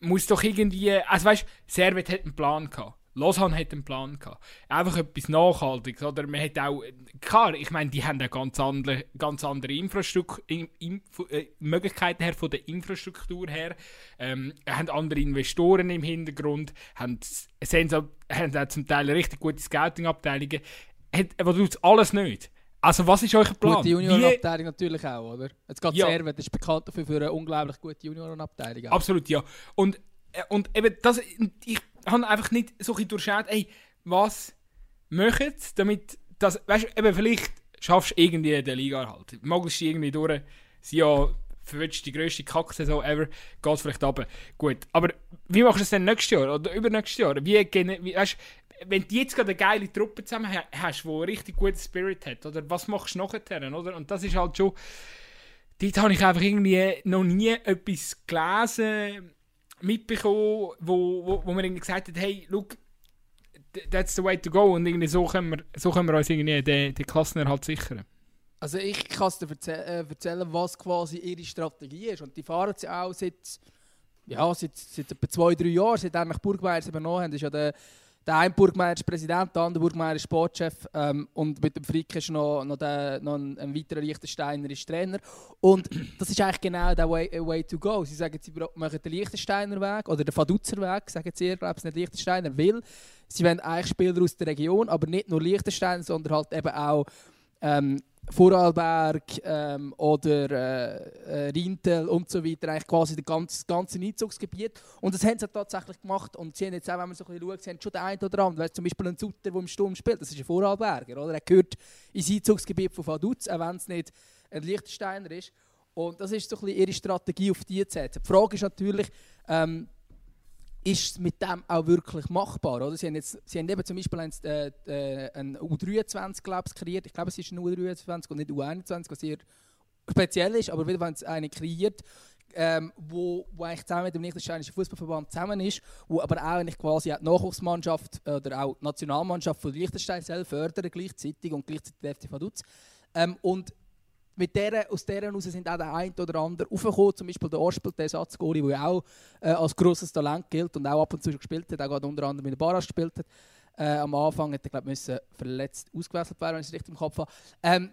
muss doch irgendwie, also weißt, Servet hat einen Plan gehabt. Lausanne hat einen Plan gehabt. Einfach etwas Nachhaltiges. Oder man hat auch, klar, ich meine, die haben eine ganz andere, ganz andere Infrastruktur, in, in, äh, Möglichkeiten her von der Infrastruktur her, ähm, haben andere Investoren im Hintergrund, haben, haben auch zum Teil richtig gute Scouting-Abteilungen. Aber tut alles nicht. Also was ist euer Plan? Gute Juniorenabteilung natürlich auch, oder? Jetzt geht ja. Servet, das ist bekannt dafür für eine unglaublich gute Juniorenabteilung. Absolut, ja. Und, äh, und eben, das, ich habe einfach nicht so ein durchschaut, ey, was möchten damit das, weißt du, eben vielleicht schaffst du irgendwie den Liga halt. Magst du irgendwie durch, sie ja verwirrst die grösste Kacksaison ever, geht vielleicht runter. Gut, aber wie machst du es denn nächstes Jahr oder übernächstes Jahr? Wie, wie weißt, wenn du jetzt gerade eine geile Truppe zusammen hast, die richtig guten Spirit hat, oder was machst du nachher, oder? Und das ist halt schon, dort habe ich einfach irgendwie noch nie etwas gelesen, mitbekommen, wo, wo, wo man irgendwie gesagt hat, hey, look, that's the way to go. Und irgendwie so können wir, so können wir uns irgendwie den, den Klassenerhalt sichern. Also ich kann dir erzäh äh, erzählen, was quasi ihre Strategie ist. Und die fahren sie auch seit, ja, seit, seit etwa zwei, drei Jahren, seit eigentlich Burgmeier übernommen haben, ist ja der der eine Burgmeier ist Präsident, der andere Burgmeier ist Sportchef ähm, und mit dem Frick ist noch, noch, der, noch ein, ein weiterer Liechtensteiner ist Trainer. Und das ist eigentlich genau der way, way to go. Sie sagen, sie machen den Liechtensteiner Weg oder den Faduzer Weg, sagen sie, ich glaube es nicht Liechtensteiner, weil sie wollen eigentlich Spieler aus der Region, aber nicht nur Liechtenstein, sondern halt eben auch ähm, Vorarlberg ähm, oder äh, äh, Rintel und so weiter, eigentlich quasi das ganze, ganze Einzugsgebiet. Und das haben sie tatsächlich gemacht. Und sie haben jetzt auch, wenn man so ein bisschen schaut, sie haben schon den einen oder anderen, zum Beispiel ein Sutter, der im Sturm spielt, das ist ein Vorarlberger, oder? er gehört ins Einzugsgebiet von Vaduz, auch wenn es nicht ein Liechtensteiner ist. Und das ist so ein bisschen ihre Strategie, auf die zu setzen. Die Frage ist natürlich, ähm, ist es mit dem auch wirklich machbar? Oder? Sie, haben jetzt, sie haben eben zum Beispiel ein, äh, äh ein U23 glaub, kreiert. Ich glaube, es ist ein U23 und nicht U21, was sehr speziell ist, aber wenn es eine kreiert, ähm, wo, wo eigentlich zusammen mit dem Liechtensteinischen Fußballverband zusammen ist, wo aber auch eigentlich quasi die Nachwuchsmannschaft oder auch die Nationalmannschaft von Liechtenstein selbst fördern gleichzeitig und gleichzeitig der FC Vaduz. Ähm, und mit der, aus dieser heraus sind auch der ein oder andere aufgekommen, zum Beispiel der Orspel, der Ersatzgoli, der auch äh, als grosses Talent gilt und auch ab und zu gespielt hat, auch gerade unter anderem in der Barra gespielt hat. Äh, am Anfang hätte er, glaube verletzt ausgewechselt werden, wenn ich es richtig im Kopf habe. Ähm,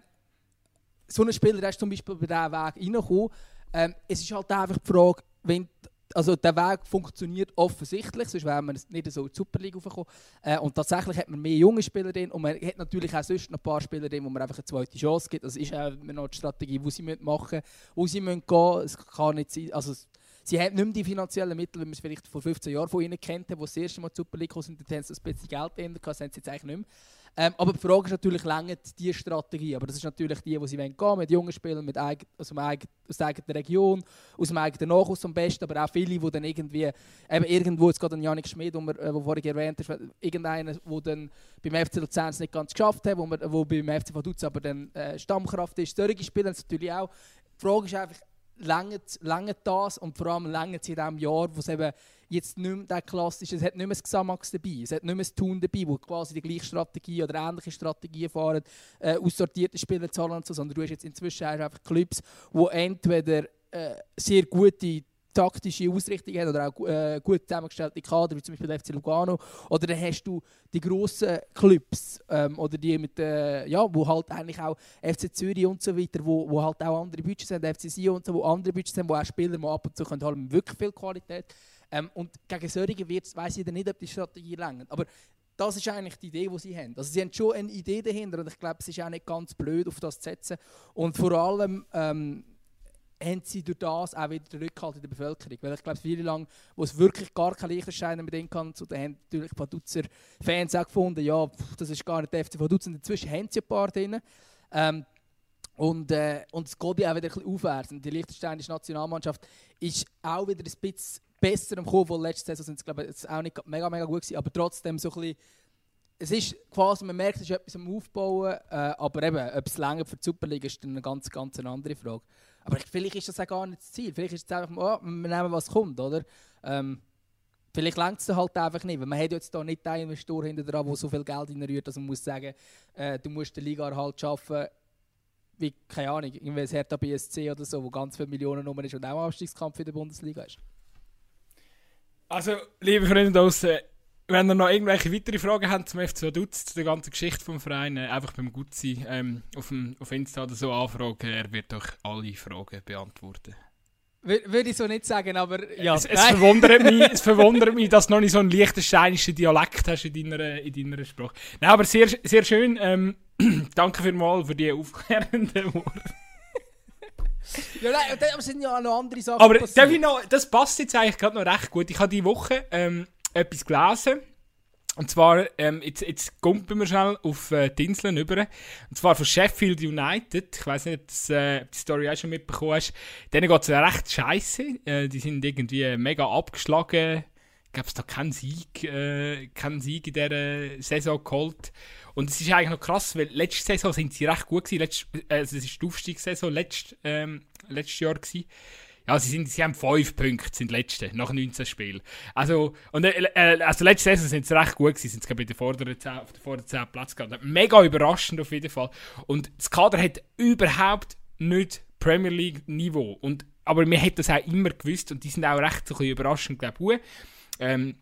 so ein Spieler ist zum Beispiel bei diesem Weg reingekommen. Ähm, es ist halt einfach die Frage, wenn also der Weg funktioniert offensichtlich, sonst wäre man nicht so in die Superliga raufgekommen. Äh, und tatsächlich hat man mehr junge Spieler drin und man hat natürlich auch sonst noch ein paar Spieler drin, wo man einfach eine zweite Chance gibt. Das ist auch noch die Strategie, die sie machen müssen, wo sie müssen gehen Es kann nicht sein, also sie haben nicht mehr die finanziellen Mittel, wie man es vielleicht vor 15 Jahren von ihnen kennt, wo sie das erste Mal zur Superliga sind, dann haben sie ein bisschen Geld drin, das haben sie jetzt eigentlich nicht mehr. Ähm, aber die Frage ist natürlich, länger diese Strategie? Aber das ist natürlich die, die sie gehen wollen, mit jungen Spielern mit eigen, aus, dem eigen, aus der eigenen Region, aus dem eigenen Nachhaus am besten, aber auch viele, die dann irgendwie, eben irgendwo, jetzt gerade Janik Schmid, den äh, vorhin erwähnt hast, irgendeiner, der dann beim FC Luzern nicht ganz geschafft hat, wo, man, wo beim FC Vaduz aber dann äh, Stammkraft ist. Solche Spieler natürlich auch. Die Frage ist einfach, lange das und vor allem lange in diesem Jahr, wo es eben jetzt nicht mehr der klassische, es hat nicht mehr das Xamax dabei, es hat nicht mehr das Tun dabei, wo quasi die gleiche Strategie oder ähnliche Strategien fahren, äh, aussortierte Spieler zahlen und so, sondern du hast jetzt inzwischen einfach Clubs, die entweder äh, sehr gute taktische Ausrichtung haben oder auch äh, gut zusammengestellte Kader, wie zum Beispiel der FC Lugano. Oder dann hast du die grossen Clubs ähm, oder die mit, äh, ja, wo halt eigentlich auch FC Zürich und so weiter, wo, wo halt auch andere Budgets haben, FC Sion und so, wo andere Budgets haben, wo auch Spieler mal ab und zu können haben, wirklich viel Qualität. Ähm, und gegen solche wird weiß ich nicht, ob die Strategie längert. Aber das ist eigentlich die Idee, die sie haben. Also sie haben schon eine Idee dahinter und ich glaube, es ist auch nicht ganz blöd, auf das zu setzen. Und vor allem ähm, haben sie durch das auch wieder den Rückhalt in der Bevölkerung. Weil ich glaube, viele lang, wo es wirklich gar kein Lichterschein mit denen kann, so, haben natürlich Vaduz Fans auch gefunden, ja, pff, das ist gar nicht der FC Vaduz. Und inzwischen haben sie ein paar drin. Ähm, und, äh, und es geht auch wieder ein bisschen aufwärts. Und die liechtensteinische Nationalmannschaft ist auch wieder ein bisschen besser am Kommen, weil letzte Saison sind sie, glaube ich, auch nicht mega, mega gut gewesen, aber trotzdem so ein bisschen es ist quasi, man merkt, es ist etwas am Aufbauen, äh, aber eben, ob es länger für die Superliga ist, dann eine ganz, ganz andere Frage. Aber vielleicht ist das auch gar nicht das Ziel. Vielleicht ist es einfach, oh, wir nehmen, was kommt, oder? Ähm, vielleicht längt es halt einfach nicht. Weil man hat jetzt hier nicht einen Investor hinter dran, der so viel Geld reinrührt, dass man muss sagen, äh, du musst den Liga-Erhalt schaffen, wie, keine Ahnung, irgendwie das Hertha BSC oder so, wo ganz viele Millionen Nummer ist und auch Abstiegskampf in der Bundesliga ist. Also, liebe Freunde draußen, wenn ihr noch irgendwelche weitere Fragen habt zum FC Dutz, zu der ganzen Geschichte vom Verein, äh, einfach beim Gutzi ähm, auf, dem, auf Insta oder so anfragen. Er wird euch alle Fragen beantworten. Würde ich so nicht sagen, aber ja. Es, es verwundert, mich, es verwundert mich, dass du noch nicht so einen liechtensteinischen Dialekt hast in deiner, in deiner Sprache. Nein, aber sehr, sehr schön. Ähm, danke vielmals für die aufklärenden Worte. ja, nein, aber es sind ja auch noch andere Sachen Aber noch, das passt jetzt eigentlich gerade noch recht gut. Ich habe diese Woche ähm, etwas gelesen. Und zwar, ähm, jetzt, jetzt kumpen wir schnell auf äh, die Inseln über. Und zwar von Sheffield United. Ich weiß nicht, ob du äh, die Story auch schon mitbekommen hast. Denen geht es recht scheiße. Äh, die sind irgendwie mega abgeschlagen. Gab es da keinen Sieg, äh, keinen Sieg in dieser Saison geholt. Und es ist eigentlich noch krass, weil letzte Saison sind sie recht gut gewesen. Letzt, äh, also es ist die Aufstiegssaison letzt, ähm, letztes Jahr gewesen. Ja, sie, sind, sie haben 5 Punkte, sind letzte, nach 19 Spielen. Also, und, äh, äh, also letzte Saison sind sie recht gut gewesen, sind sie bei den vorderen 10, auf den vorderen 10 Platz gehabt. Mega überraschend auf jeden Fall. Und das Kader hat überhaupt nicht Premier League Niveau. Und, aber wir hätten das auch immer gewusst und die sind auch recht so ein bisschen überraschend, glaube ich. Ähm,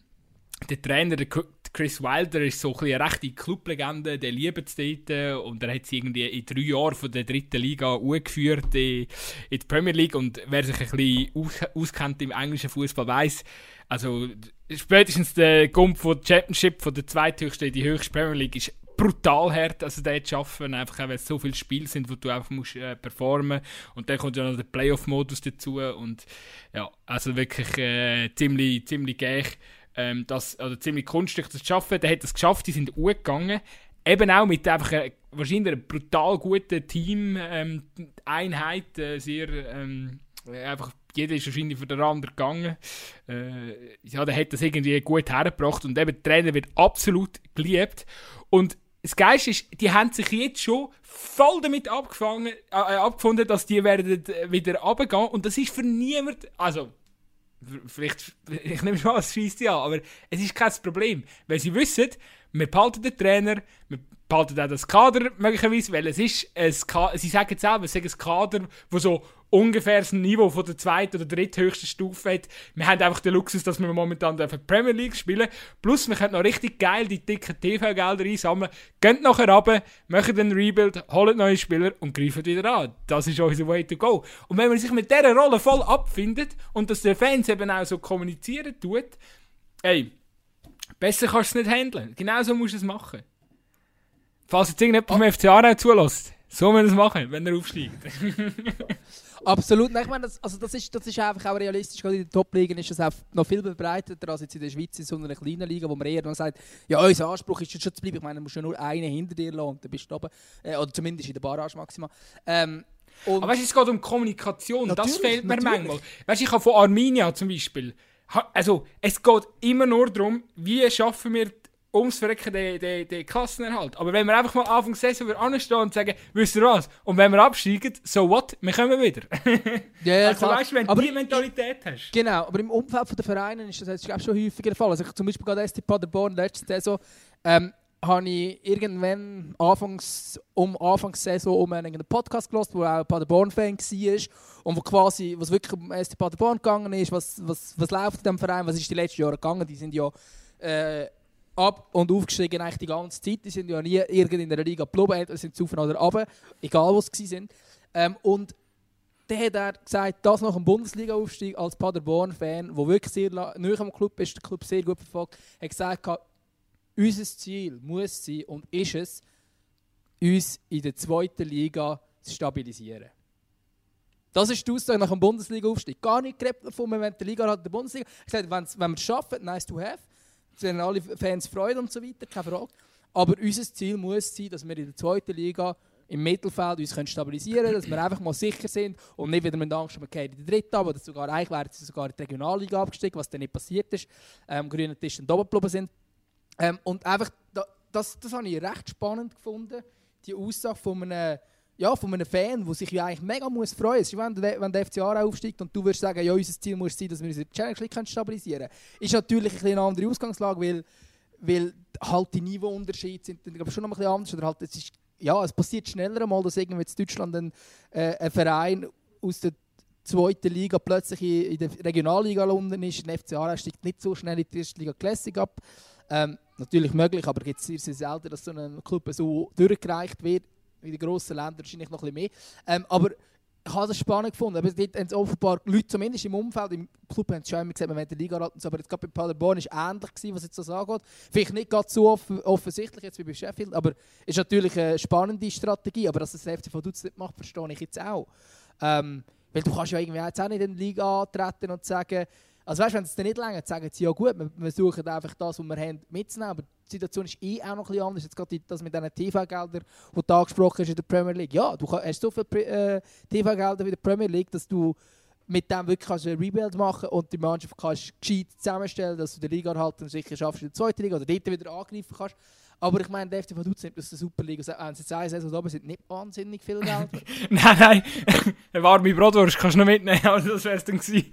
der Trainer, der Chris Wilder, ist so ein eine rechte Clublegende, der liebt es dort und er hat sie irgendwie in drei Jahren von der dritten Liga angeführt in, in die Premier League. Und wer sich ein bisschen aus, auskennt im englischen Fußball weiß, also spätestens der Gump von der Championship, von der zweithöchsten in die höchste Premier League, ist brutal hart, also dort zu arbeiten, einfach weil es so viele Spiele sind, wo du einfach musst äh, performen. Und dann kommt ja noch der Playoff-Modus dazu und ja, also wirklich äh, ziemlich, ziemlich geil ähm, das, oder ziemlich kunststück zu schaffen. Der hat es geschafft, die sind gegangen. Eben auch mit einfach einer, wahrscheinlich einer brutal guten Team-Einheit, ähm, äh, sehr ähm, einfach jeder ist wahrscheinlich für den anderen gegangen. Äh, ja, der hat das irgendwie gut hergebracht und eben der Trainer wird absolut geliebt. Und das Geiste ist, die haben sich jetzt schon voll damit abgefangen, äh, abgefunden, dass die werden wieder runtergehen und das ist für niemand, also vielleicht, ich nehme schon es schießt ja, aber es ist kein Problem, weil sie wissen, wir behalten den Trainer, wir behalten auch das Kader möglicherweise, weil es ist ein Kader, sie sagen selber, es ist ein Kader, das so ungefähr das Niveau von der zweiten oder dritthöchsten Stufe hat. Wir haben einfach den Luxus, dass wir momentan die Premier League spielen. Plus, wir können noch richtig geil die dicken TV-Gelder einsammeln. Geht nachher runter, machen den Rebuild, holen neue Spieler und greifen wieder an. Das ist unser Way to go. Und wenn man sich mit dieser Rolle voll abfindet und dass der Fans eben auch so kommunizieren tut, ey, besser kannst du es nicht handeln. Genau so musst du es machen. Falls jetzt irgendjemand vom FC Aarau zulässt, so müssen wir es machen, wenn er aufsteigt. Absolut. Nein, ich meine, das, also das, ist, das ist einfach auch realistisch. Gerade in den Top-Ligen ist das auch noch viel verbreiteter als jetzt in der Schweiz in so einer kleinen Liga, wo man eher dann sagt, ja, unser Anspruch ist schon zu bleiben. Ich meine, du musst ja nur einen hinter dir lassen und dann bist du oben. Äh, oder zumindest in der Barrage maximal. Ähm, Aber weißt es geht um Kommunikation. Das fehlt mir natürlich. manchmal. Weißt du, ich habe von Arminia zum Beispiel. Also, es geht immer nur darum, wie schaffen wir ums Verrecken den, den, den Klassenerhalt. Aber wenn wir einfach mal Anfang der Saison wieder anstehen und sagen, wisst ihr was, und wenn wir absteigen, so what, wir kommen wieder. Ja, ja, also klar. weißt du, wenn du die Mentalität hast. Genau, aber im Umfeld der Vereine ist das jetzt schon häufiger der Fall. Also ich, zum Beispiel gerade SC Paderborn letzte Saison ähm, habe ich irgendwann anfangs, um Anfangssaison um einen Podcast gelesen, wo auch ein Paderborn-Fan war und wo quasi, was wirklich um SC Paderborn gegangen ist, was, was, was läuft in diesem Verein, was ist die letzten Jahre gegangen. Die sind ja äh, ab und aufgestiegen eigentlich die ganze Zeit. Die sind ja nie in der Liga geblieben, entweder sind sie oder runter, egal was sie sind. Ähm, und dann hat er gesagt, das nach dem Bundesliga-Aufstieg als Paderborn-Fan, der wirklich sehr nahe am Club ist, den Club sehr gut verfolgt, hat gesagt, unser Ziel muss sein und ist es, uns in der zweiten Liga zu stabilisieren. Das ist die Aussage nach dem Bundesliga-Aufstieg. Gar nicht geredet wir wollen die Liga hat, der Bundesliga. Hat gesagt, wenn wir es schaffen, nice to have. Werden alle Fans Freude und so weiter, keine Frage. Aber unser Ziel muss sein, dass wir in der zweiten Liga im Mittelfeld uns können stabilisieren können, dass wir einfach mal sicher sind und nicht wieder mit Angst haben, okay, in die dritte, aber dass sogar, eigentlich wären sie sogar in die Regionalliga abgestiegen, was dann nicht passiert ist. Ähm, grüne Tisch dann oben geblieben sind. Ähm, und einfach, da, das, das habe ich recht spannend gefunden, die Aussage von einem, ja, von einem Fan, der sich ja eigentlich mega muss freuen muss. Wenn, der- wenn der FC aufsteigt und du würdest sagen, ja, unser Ziel muss sein, dass wir unsere Challenge League stabilisieren können. Ist natürlich ein eine andere Ausgangslage, weil, weil halt die Niveauunterschiede sind dann, schon noch ein bisschen anders. Oder halt, es, ist, ja, es passiert schneller mal, dass irgendwie in Deutschland ein, äh, ein Verein aus der zweiten Liga plötzlich in, in der Regionalliga unten ist. Der FC steigt nicht so schnell in die erste Liga Classic ab. Ähm, natürlich möglich, aber gibt es sehr, sehr selten, dass so ein Club so durchgereicht wird. In den grossen Ländern wahrscheinlich noch ein bisschen mehr. Ähm, aber ich habe das spannend gefunden. Aber dort haben es offenbar Leute, zumindest im Umfeld, im Club, haben es schon immer gesagt, wir wollen die Liga so. Aber jetzt gerade bei Paderborn es ähnlich, gewesen, was jetzt das angeht. Vielleicht nicht ganz so off offensichtlich jetzt wie bei Sheffield, aber ist natürlich eine spannende Strategie. Aber dass das FC Vaduz nicht macht, verstehe ich jetzt auch. Ähm, weil du kannst ja irgendwie jetzt auch nicht in die Liga antreten und sagen, also weißt, wenn es dir nicht länger sagen sie ja gut, wir, wir suchen einfach das, was wir haben, mitzunehmen. Aber Situation ist eh auch noch ein bisschen anders. Jetzt gerade das mit diesen TV-Geldern, die du angesprochen hast in der Premier League. Ja, du hast so viele äh, TV-Gelder wie der Premier League, dass du mit dem wirklich kannst ein Rebuild machen und die Mannschaft kannst gescheit zusammenstellen, dass du die Liga halten und sicher schaffst in der zweiten Liga oder dort wieder angreifen kannst. Aber ich meine, der FC Vaduz nimmt aus der Superliga, wenn sie jetzt eine Saison oben sind, nicht wahnsinnig viel Geld. nein, nein, eine warme Bratwurst kannst du noch mitnehmen, also das wär's dann gewesen.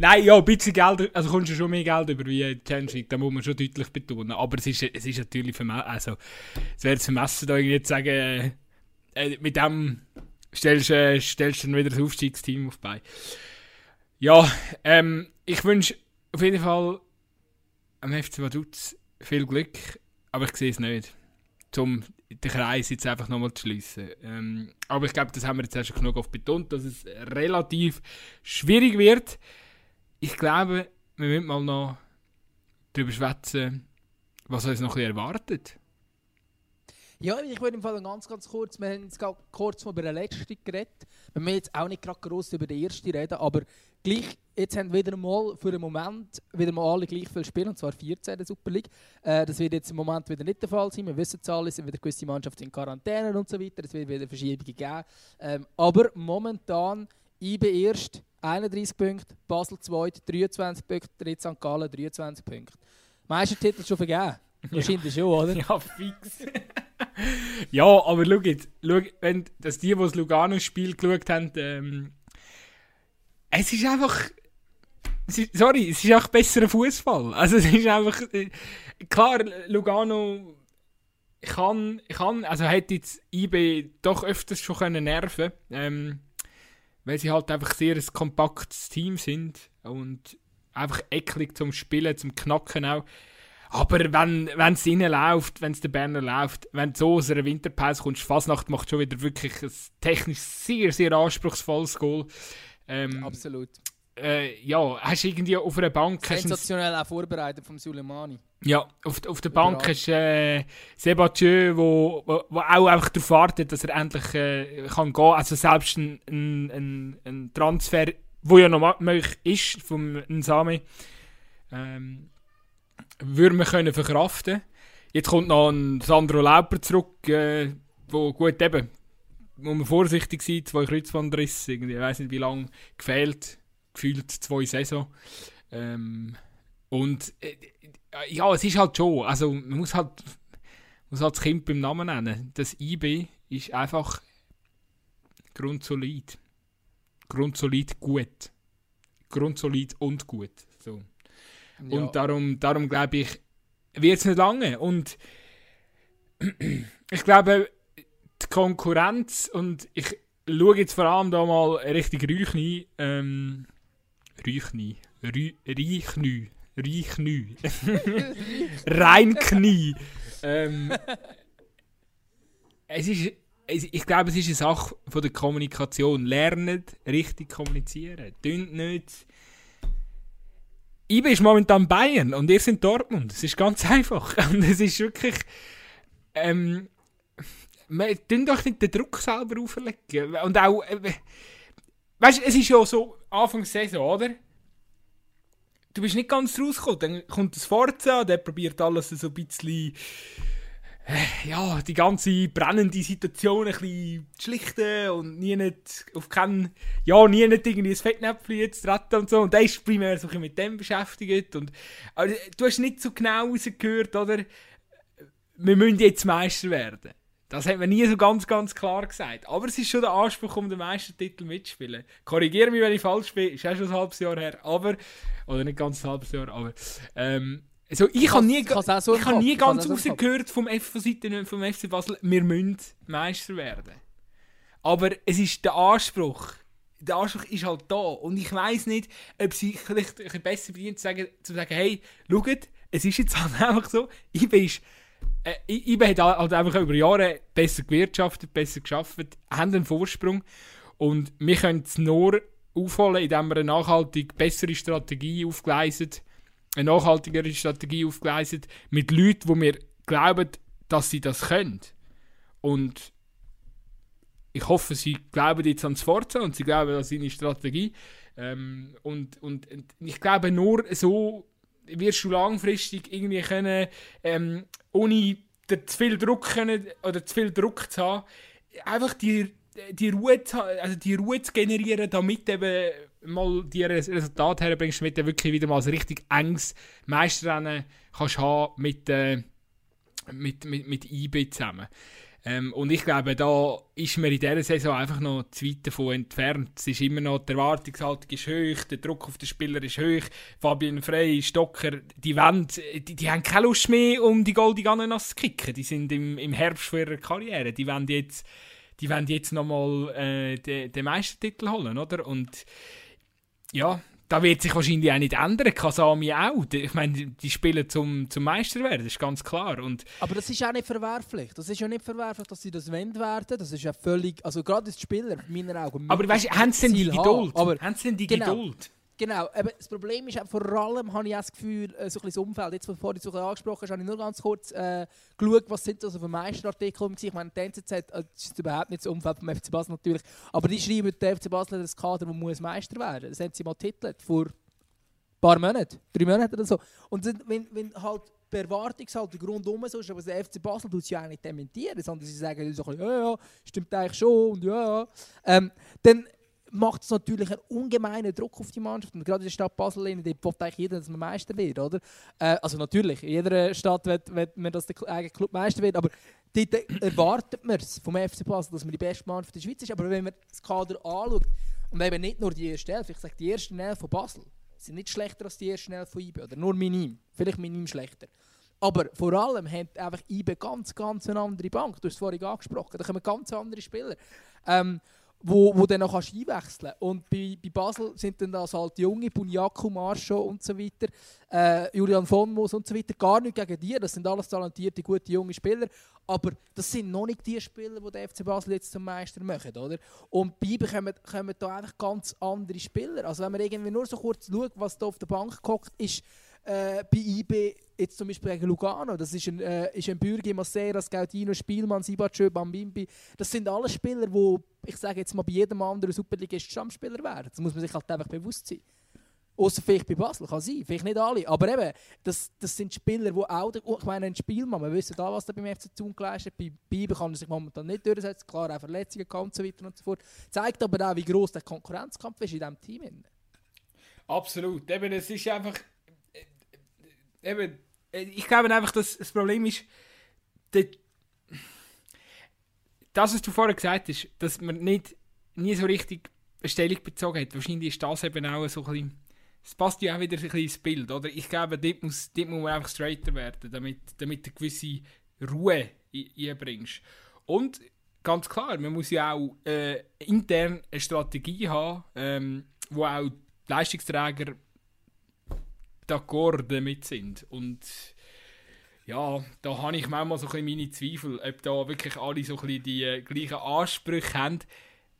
nein, ja, ein bisschen Geld, also kommst du schon mehr Geld über wie die Challenge League, da muss man schon deutlich betonen. Aber es ist, es ist natürlich vermessen, also es wäre vermessen, da irgendwie zu sagen, äh, äh, mit dem stellst, äh, stellst du dann wieder das Aufstiegsteam auf bei. Ja, ähm, ich wünsche auf jeden Fall am FC Vaduz viel Glück, aber ich sehe es nicht, um den Kreis jetzt einfach nochmal zu schliessen. Ähm, aber ich glaube, das haben wir jetzt auch schon genug oft betont, dass es relativ schwierig wird. Ich glaube, wir müssen mal noch darüber schwätzen, was uns noch erwartet. Ja, ich würde im Fall ganz, ganz kurz, wir haben jetzt gerade kurz mal über den letzten geredet. Wir müssen jetzt auch nicht gerade gross über den ersten reden, aber gleich, jetzt haben wieder mal für den Moment wieder mal alle gleich viel spielen, und zwar 14 in der Super League. Äh, das wird jetzt im Moment wieder nicht der Fall sein. Wir wissen es alle, es sind wieder gewisse Mannschaften in Quarantäne und so weiter. Es wird wieder Verschiebungen geben. Ähm, aber momentan IB erst 31 Punkte, Basel 2 23 Punkte, Dritt St. Gallen 23 Punkte. Meistertitel schon vergeben. Wahrscheinlich schon, oder? Ja, fix. ja, aber schau jetzt, wenn dass die, die das Lugano-Spiel geschaut haben, ähm, es ist einfach. Sorry, es ist einfach besserer Fußball. Also es ist einfach. äh, Klar, Lugano kann, kann, also hätte jetzt IB doch öfters schon können nerven ähm, weil sie halt einfach sehr ein kompaktes Team sind und einfach eklig zum Spielen, zum Knacken auch. Aber wenn es innen läuft, wenn es der Berner läuft, wenn du so aus einer Winterpause kommst, Fasnacht macht schon wieder wirklich ein technisch sehr, sehr anspruchsvolles Goal. Ähm, Absolut. äh, ja, hast du irgendwie auf einer Bank... Sensationell auch vorbereitet vom Suleimani. ja, auf, auf der Bank Überall. du äh, Sebastien, wo, wo, wo auch einfach darauf wartet, dass er endlich äh, kann gehen. Also selbst ein, ein, ein, Transfer, wo ja noch möglich ist, vom Nsame, ähm, würde man können verkraften. Jetzt kommt noch ein Sandro Lauper zurück, äh, wo gut eben, muss man vorsichtig sein, zwei Kreuzbandrisse, ich weiß nicht wie lange gefehlt, gefühlt zwei Saison. Ähm, Und äh, ja, es ist halt schon, also man muss halt, muss halt das Kind beim Namen nennen. Das IB ist einfach grundsolid. Grundsolid gut. Grundsolid und gut. So. Ja. Und darum, darum glaube ich, wird es nicht lange. Und ich glaube, die Konkurrenz und ich schaue jetzt vor allem da mal Richtung Rüchni, ähm, Rüchni, Rü, Reichni, Reichni, Reinknie. ähm, es ist, ich glaube, es ist eine Sache von der Kommunikation. Lernet richtig kommunizieren. Tönt nicht. IB ist momentan Bayern und ihr sind Dortmund. Es ist ganz einfach. Und es ist wirklich. Ähm, man tun doch nicht den Druck selber auferlegen. Und auch. Äh, weißt du, es ist ja so Anfang Saison, oder? Du bist nicht ganz rausgekommen. Dann kommt das Forza, der probiert alles so ein bisschen. Äh, Ja, die ganze brennende Situation ein bisschen schlichten und nie nicht auf keinen. Ja, nie nicht irgendwie ein Fettnäpfchen zu treten und so. Und der ist primär so ein mit dem beschäftigt. Und, aber du hast nicht so genau rausgehört, oder? Wir müssen jetzt Meister werden. Das hat man nie so ganz, ganz klar gesagt. Aber es ist schon der Anspruch, um den Meistertitel mitzuspielen. Korrigiere mich, wenn ich falsch bin. Ist auch schon ein halbes Jahr her. Aber, oder nicht ganz ein halbes Jahr, aber. Ähm, also ich habe nie, so ich nie ganz rausgehört vom F Seite vom FC Basel, wir müssen Meister werden. Aber es ist der Anspruch. Der Anspruch ist halt da. Und ich weiß nicht, ob sie vielleicht ein besser verdient, zu sagen, zu sagen hey, schaut, es ist jetzt halt einfach so, ich bin äh, IBE hat halt einfach über Jahre besser gewirtschaftet, besser geschafft, haben einen Vorsprung und wir können es nur aufholen, indem wir eine nachhaltig bessere Strategie aufgleisen, eine nachhaltigere Strategie aufgleisen, mit Leuten, wo wir glauben, dass sie das können. Und ich hoffe, sie glauben jetzt an Sforza und sie glauben an seine Strategie. Ähm, und, und, und ich glaube, nur so wirst du langfristig irgendwie können, ähm, ohne zu viel Druck können, oder zu viel Druck zu haben, einfach die, die Ruhe zu, also die Ruhe zu generieren, damit eben mal die Res- Resultate herbringst, damit du wirklich wieder mal ein richtig enges Meisterrennen kannst haben mit, äh, mit, mit, mit IB zusammen. Ähm, und ich glaube, da ist man in dieser Saison einfach noch zu weit davon entfernt. Es ist immer noch, die Erwartungshaltung ist hoch, der Druck auf den Spieler ist hoch. Fabian Frey, Stocker, die, wollen, die, die haben keine Lust mehr, um die Golden Ananas zu kicken. Die sind im, im Herbst ihrer Karriere. Die wollen jetzt, die wollen jetzt nochmal äh, den, den Meistertitel holen, oder? Und ja, da wird sich wahrscheinlich auch nicht ändern. Kasami auch. Ich meine, die- spielen zum, zum Meister werden, das ist ganz klar. Und Aber das ist auch nicht verwerflich. Das ist ja nicht verwerflich, dass sie das wollen werden. Das ist ja völlig, also gerade als Spieler, in meinen Augen. Aber weißt, du, haben sie denn die haben. Geduld? Aber haben sie denn die genau. Geduld? Genau, eben, das Problem ist auch, vor allem habe ich auch das Gefühl, äh, so ein das Umfeld, jetzt, bevor du es ein angesprochen hast, habe ich nur ganz kurz äh, geschaut, was sind das für Meisterartikel gewesen. Ich meine, die NZZ, äh, das ist überhaupt nicht das Umfeld vom FC Basel natürlich, aber die schreiben, der FC Basel hat das Kader, das muss Meister werden. Das haben sie mal titelt vor ein paar Monaten, drei Monaten oder so. Und wenn, wenn halt die Erwartungshaltung rundum so ist, aber der FC Basel tut es ja auch nicht dementieren, sondern sie sagen so ein bisschen, ja, ja, stimmt eigentlich schon und ja, ja. Ähm, dann macht es natürlich einen ungemeinen Druck auf die Mannschaft. Und gerade in der Stadt Basel, dort will eigentlich jeder, dass man Meister wird, oder? Äh, also natürlich, in jeder Stadt will, will man, dass der eigene Club Meister wird, aber dort erwartet man es vom FC Basel, dass man die beste Mannschaft der Schweiz ist. Aber wenn man das Kader anschaut, und eben nicht nur die erste Elf, ich sage die ersten Elf von Basel, sind nicht schlechter als die ersten Elf von IB, oder nur minim, vielleicht minim schlechter. Aber vor allem hat einfach IB ganz, ganz eine andere Bank. Du hast es vorhin angesprochen, da kommen ganz andere Spieler. Ähm, wo, wo dann noch kannst einwechseln Und bei, bei Basel sind dann das halt junge, Bunyaku, Marscho und so weiter, äh, Julian von Moos und so weiter, gar nicht gegen die, das sind alles talentierte, gute junge Spieler, aber das sind noch nicht die Spieler, die der FC Basel jetzt zum Meister machen, oder? Und bei IB kommen, da einfach ganz andere Spieler. Also wenn man irgendwie nur so kurz schaut, was da auf der Bank guckt, ist äh, bei IB jetzt zum Beispiel gegen Lugano, das ist ein, äh, ist ein Bürgi, Maceras, Gaudino, Spielmann, Sibachö, Bambimbi. Das sind alle Spieler, die, ich sage jetzt mal, bei jedem anderen Superligist Stammspieler wären. Das muss man sich halt einfach bewusst sein. Außer vielleicht bei Basel, kann sein, vielleicht nicht alle. Aber eben, das, das sind Spieler, die auch, oh, ich meine, ein Spielmann, wir wissen da, was er beim FC Thun geleistet hat. Bei Biber kann er sich momentan nicht durchsetzen, klar, auch Verletzungen und so weiter und so fort. Zeigt aber auch, wie gross der Konkurrenzkampf ist in diesem Team. Absolut. Eben, es ist einfach. Eben, äh, ich glaube einfach, dass das Problem ist, das, was du vorher gesagt hast, dass man nicht nie so richtig eine Stellung bezogen hat. Wahrscheinlich ist das eben auch so ein bisschen, es passt ja auch wieder ein bisschen ins Bild, oder? Ich glaube, dort muss, dort muss man einfach straighter werden, damit, damit du eine gewisse Ruhe einbringst. Und ganz klar, man muss ja auch äh, intern eine Strategie haben, ähm, wo auch die Leistungsträger d'accord damit sind. Und ja, da habe ich manchmal so ein bisschen meine Zweifel, ob da wirklich alle so ein bisschen die äh, gleichen Ansprüche haben.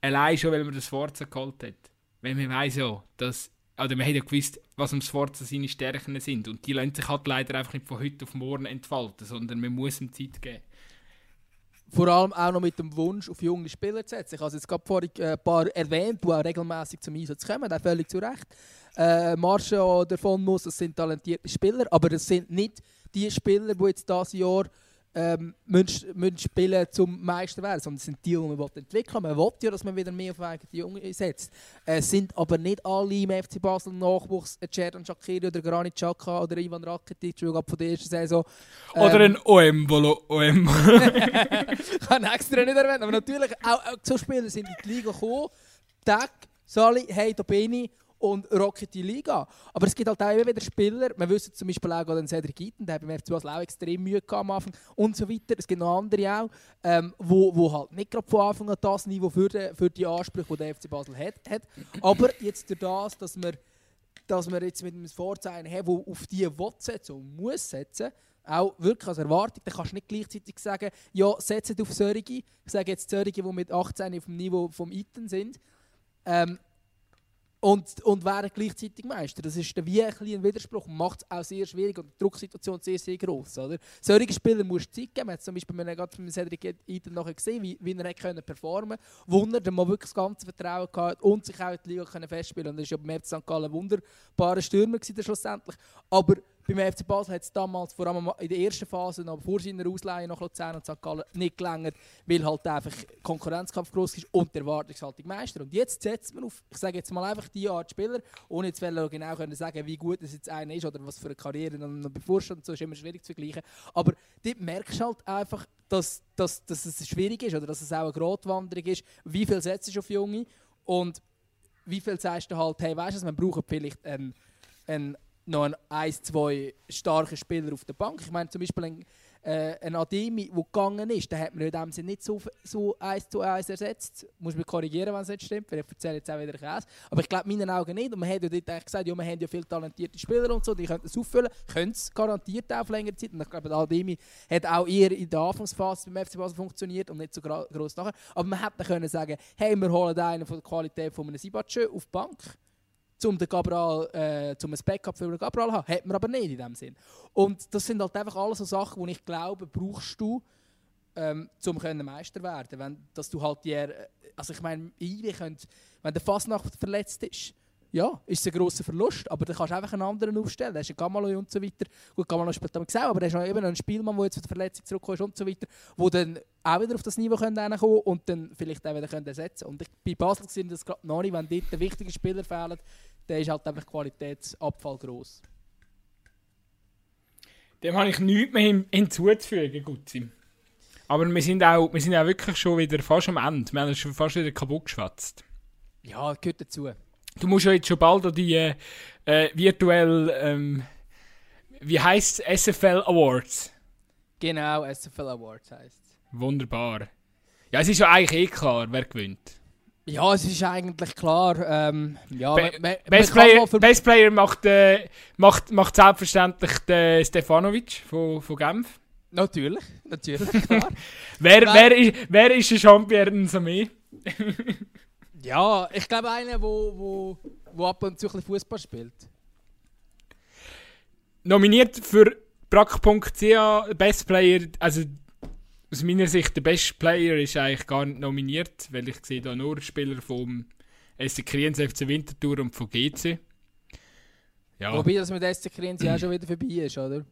Allein schon, weil man das Forza geholt hat. Weil man weiß ja, dass, oder man hat ja gewusst, was am Forza seine Stärken sind. Und die lassen sich halt leider einfach nicht von heute auf morgen entfalten, sondern man muss ihm Zeit geben. Vor allem auch noch mit dem Wunsch, auf junge Spieler zu setzen. Ich habe jetzt gerade vorhin äh, ein paar erwähnt, die auch regelmäßig zum Einsatz kommen, auch völlig zu Recht. Äh, Marshall davon muss, das sind talentierte Spieler, aber es sind nicht die Spieler, die jetzt dieses Jahr ähm, müssen, müssen spielen zum Meister werden, sondern es sind die, die man entwickeln will. Man will ja, dass man wieder mehr auf eigene Jungen setzt. Es äh, sind aber nicht alle im FC Basel Nachwuchs, Cerdan Shakiri oder Granit Xhaka oder Ivan Rakitic, von der ersten Saison. Ähm, oder ein Oembolo OM. kann extra nicht erwähnen, aber natürlich, auch, auch so Spieler sind in die Liga gekommen. Tag, Sali, hey, da bin ich und rocket die Liga. Aber es gibt halt auch immer wieder Spieler, wir wissen zum Beispiel auch den Cedric Eaton, der hat beim FC Basel auch extrem Mühe am Anfang und so weiter. Es gibt noch andere auch, ähm, wo, wo halt nicht gerade von Anfang an das Niveau für die, für die Ansprüche, die der FC Basel hat, hat. Aber jetzt durch das, dass wir, dass wir jetzt mit einem Vorzeichen haben, der auf die will setzen und muss setzen, auch wirklich als Erwartung, dann kannst du nicht gleichzeitig sagen, ja, setzt auf solche, ich sage jetzt solche, die mit 18 auf dem Niveau vom Iten sind, ähm, und, und wären gleichzeitig Meister. Das ist wie ein, ein Widerspruch und macht es auch sehr schwierig und die Drucksituation sehr, sehr groß. Oder? Solche Spieler musst du Zeit geben. Man hat zum Beispiel wir gerade Cedric nachher gesehen, wie, wie er können performen konnte. Wunder, der mal wirklich das ganze Vertrauen gehabt und sich auch in die Liga festspielen Und das war ja beim FC St. Gallen ein wunderbarer Stürmer gewesen, schlussendlich. Aber beim FC Basel hat es damals, vor allem in der ersten Phase, noch vor seiner Ausleihe nach Luzern und St. Gallen, nicht gelängert, weil halt einfach Konkurrenzkampf groß ist und der Erwartungshaltung Meister. Und jetzt setzt man auf, ich sage jetzt mal einfach die Art Spieler, ohne jetzt genau können sagen, wie gut es jetzt einer ist oder was für eine Karriere dann noch bevorsteht. So ist immer schwierig zu vergleichen. Aber dort merkst du halt einfach, dass, dass, dass es schwierig ist oder dass es auch eine Grotwanderung ist. Wie viel setzt du auf Junge und wie viel sagst du halt, hey, weißt du, man braucht vielleicht einen, einen noch ein, ein, zwei starke Spieler auf der Bank. Ich meine zum Beispiel ein, äh, ein Ademi, der gegangen ist, den hat man in dem Sinne nicht so, so eins zu eins ersetzt. Muss mich korrigieren, wenn es nicht stimmt, weil ich erzähle jetzt auch wieder Käse. Aber ich glaube, meinen Augen nicht. Und man hat ja dort gesagt, ja, wir haben ja viele talentierte Spieler und so, die können es auffüllen, können es garantiert auch auf längere Zeit. Und ich glaube, Ademi hat auch eher in der Anfangsphase beim FC Basel funktioniert und nicht so groß nachher. Aber man hätte können sagen, hey, wir holen einen von der Qualität von einem Sibatschö auf die Bank um den Cabral, äh, zum ein Backup für den Cabral zu haben. Hat man aber nicht in dem Sinn. Und das sind halt einfach alles so Sachen, die ich glaube, brauchst du, ähm, um können Meister werden. Wenn, dass du halt die, äh, also ich meine, wenn der Fasnacht verletzt ist, ja, ist ein grosser Verlust, aber dann kannst du einfach einen anderen aufstellen. Da ist ein Gamalo und so weiter. Gut, Gamalo spielt damit gesehen, aber er ist noch eben ein Spielmann, der jetzt von der Verletzung zurückkommt und so weiter, wo dann auch wieder auf das Niveau kommen und dann vielleicht auch wieder können ersetzen Und ich, bei Basel sind das gerade noch nicht, wenn dort der wichtige Spieler fehlen, dann ist halt einfach Qualitätsabfall gross. Dem habe ich nichts mehr hinzuzufügen, Gutzi. Aber wir sind, auch, wir sind auch wirklich schon wieder fast am Ende. Wir haben schon fast wieder kaputt geschwätzt. Ja, gehört dazu. Du musst ja jetzt schon bald die äh, äh, virtuell, ähm, wie heißt es, SFL Awards? Genau, SFL Awards heisst es. Wunderbar. Ja, es ist ja eigentlich eh klar, wer gewinnt. Ja, es ist eigentlich klar. Ähm, ja, Be man, Best, Player, Best, Player, macht, äh, macht, macht selbstverständlich den Stefanovic von, von Genf. Natürlich, natürlich, klar. wer, wer, ist, wer ist der Champion so mehr? Ja, ich glaube einer, wo, wo, wo ab und zu ein Fußball spielt. Nominiert für Brack.ch Best Player, also aus meiner Sicht der Best Player ist eigentlich gar nicht nominiert, weil ich sehe da nur Spieler vom SC Kriens, FC Winterthur und von GC. Ja. Wobei das mit SC Kriens ja auch schon wieder vorbei ist, oder?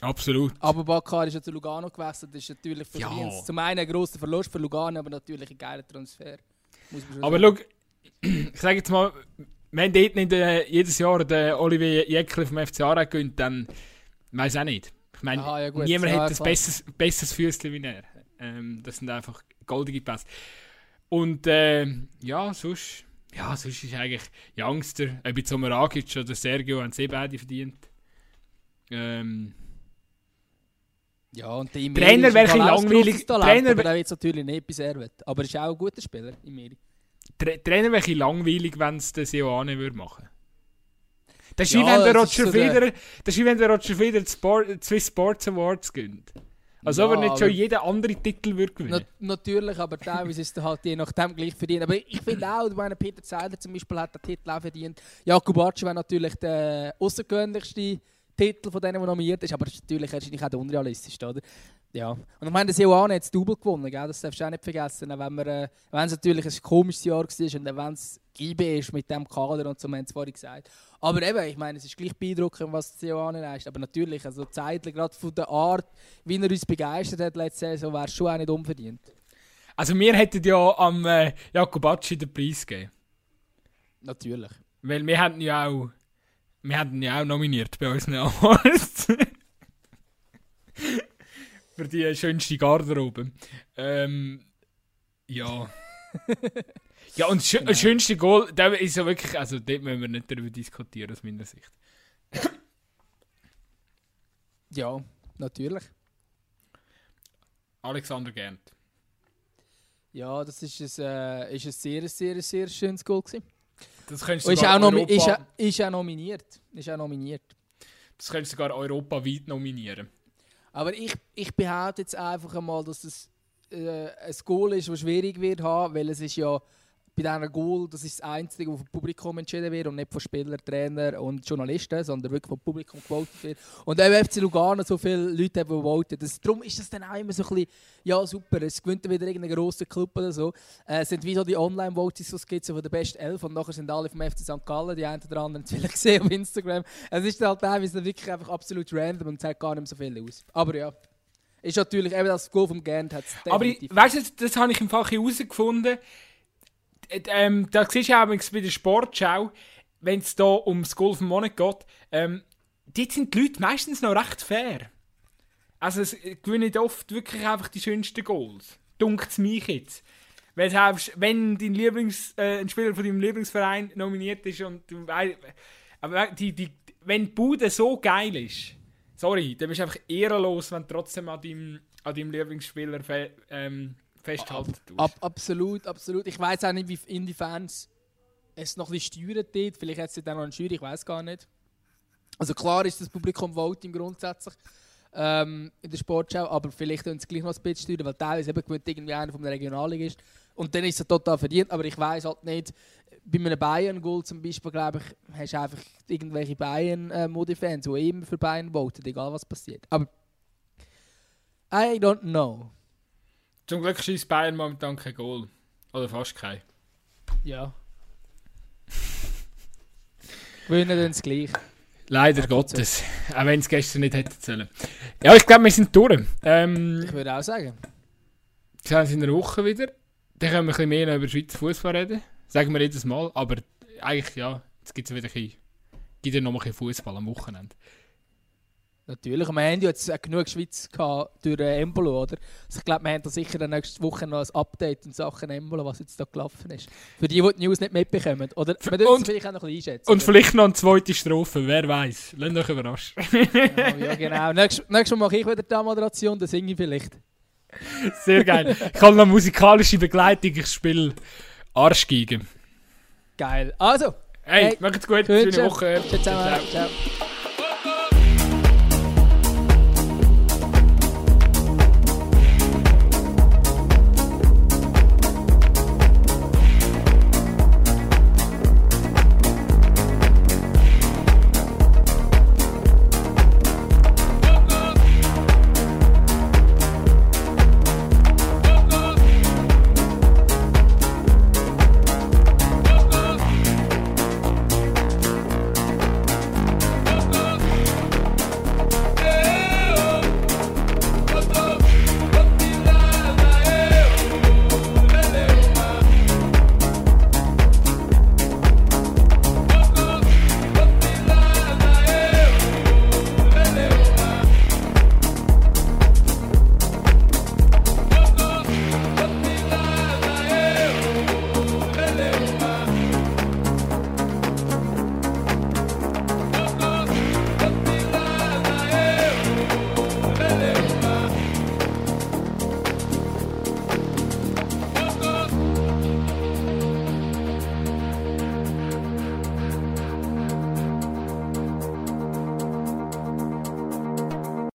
Absolut. Aber Bakar ist ja zu Lugano gewechselt, das ist natürlich für ja. Kriens zum einen ein grosser Verlust für Lugano, aber natürlich ein geiler Transfer. Aber schau, ich sage jetzt mal, wenn dort nicht äh, jedes Jahr der Olivier Jäckler vom FC Aarau gönnt, dann weiß auch nicht. Ich meine, Aha, ja niemand Ja, hat ein besseres, besseres Füßchen wie er. Ähm, das sind einfach goldige Pässe. Und ähm, ja, sonst, ja, sonst ist eigentlich Youngster, ob jetzt Omeragic oder Sergio, haben sie beide verdient. Ähm, Ja, und der Trainer Imeri wäre ist ein langweilig- Talent, Trainer aber der wird natürlich nicht bis er will. Aber er ist auch ein guter Spieler, Imeri. Tra Trainer wäre ein langweilig, wenn es der Sioane würde machen. Das ist Ja, wie wenn der Roger so der- Federer, das ist wie wenn der Roger Federer Sport, Swiss Sports Awards gönnt. Als ob Ja, er nicht schon jeden anderen Titel würde gewinnen. Na, natürlich, aber teilweise ist er halt je nachdem gleich verdient. Aber ich finde auch, meine, Peter Zeiler zum Beispiel hat den Titel auch verdient. Jakob Archer wäre natürlich der außergewöhnlichste Titel von denen, der nominiert ist, aber ist natürlich wahrscheinlich auch der unrealistischste, oder? Ja. Und ich meine, der Sioane hat das Double gewonnen, gell? das darfst du auch nicht vergessen. Wenn wir, äh, wenn es natürlich ein komisches Jahr war und wenn es GB ist mit dem Kader und so, wir haben es vorhin gesagt. Aber eben, ich meine, es ist gleich beeindruckend, was der Sioane leistet. Aber natürlich, also zeitlich, gerade von der Art, wie er uns begeistert hat letzte Saison, wäre es schon auch nicht unverdient. Also wir hätten ja am äh, Jakob Acci den Preis gegeben. Natürlich. Weil wir hätten ja auch, wir hätten ja auch nominiert bei unseren Awards. Für die schönste Garderobe. Ähm, ja. ja, und das schö- das schönste Goal, der ist ja wirklich, also dort müssen wir nicht darüber diskutieren, aus meiner Sicht. Ja, natürlich. Alexander Gernt. Ja, das ist ein, äh, ist ein sehr, sehr, sehr schönes Goal gewesen. Das könntest du Und ist sogar auch, Europa, ist, ist auch nominiert. Ist auch nominiert. das könntest du sogar europaweit nominieren. Aber ich, ich behaupte jetzt einfach einmal, dass es äh, ein Goal ist, das schwierig wird haben, weil es ist ja bei diesem Goal, das ist das Einzige, das vom Publikum entschieden wird und nicht von Spielern, Trainer und Journalisten, sondern wirklich vom Publikum gewotet wird. Und auch FC Lugano so viele Leute haben, die voten. Das, darum ist das dann auch immer so ein bisschen, ja super, es gewinnt wieder irgendein grosser Club oder so. Äh, es sind wie so die Online-Votings, die es gibt, so von der besten Elf und nachher sind alle vom FC St. Gallen, die einen oder anderen vielleicht gesehen auf Instagram. Es ist dann halt teilweise wirklich einfach absolut random und zeigt gar nicht so viel aus. Aber ja, ist natürlich eben das Goal vom Gant hat es Aber ich- weißt du, das, habe ich im Fall herausgefunden. Ähm, da siehst du auch übrigens bei der Sportschau, wenn es da ums Goal vom Monat geht, ähm, dort sind die Leute meistens noch recht fair. Also es gewinnen oft wirklich einfach die schönsten Goals. Dunkt mich jetzt. Weil selbst wenn dein Lieblings, äh, ein Spieler von deinem Lieblingsverein nominiert ist und du weißt, aber die, die, wenn die Bude so geil ist, sorry, dann bist du einfach ehrenlos, wenn du trotzdem an deinem, an deinem Lieblingsspieler ähm, festhalten tust. Ab, absolut, absolut. Ich weiß auch nicht, wie inwiefern es es noch ein bisschen steuern dort. Vielleicht hat es dann noch eine Steuer, ich weiß gar nicht. Also klar ist das Publikum Voting grundsätzlich ähm, in der Sportschau, aber vielleicht können sie gleich noch ein bisschen steuern, weil teilweise eben gewinnt irgendwie einer von der Regionalliga ist. Und dann ist er total verdient, aber ich weiß halt nicht, bei einem Bayern-Goal zum Beispiel, glaube ich, hast du einfach irgendwelche Bayern-Modi-Fans, die immer für Bayern voten, egal was passiert. Aber I don't know. Zum Glück schießt Bayern momentan kein Goal. Oder fast kein. Ja. Gewinnen dann es gleich. Leider Gottes. Auch wenn es gestern nicht hätte sollen. Ja, ich glaube, wir sind durch. Ähm, Ich würde auch sagen. wir sehen uns in einer Woche wieder. Dann können wir ein bisschen mehr noch über Schweizer Fußball reden. Sagen wir jedes Mal. Aber eigentlich, ja, jetzt gibt es wieder ein bisschen, gibt ja noch ein bisschen Fußball am Wochenende. Natürlich. Wir haben ja jetzt genug Schweiz gehabt durch äh, Embolo, oder? Also ich glaube, wir haben da sicher nächste Woche noch ein Update in Sachen Embolo, was jetzt da gelaufen ist. Für die, die die News nicht mitbekommen. Oder wir dürfen Und- es vielleicht auch noch ein bisschen einschätzen. Und vielleicht noch eine zweite Strophe, wer weiß. Lasst euch überraschen. ja, ja, genau. Nächstes, nächstes Mal mache ich wieder die Moderation, dann singe ich vielleicht. Sehr geil. Ich habe noch musikalische Begleitung, ich spiele Arschgeige. Geil. Also, Hey, Hey, macht's gut, schöne Woche. ciao. Ciao. Ciao.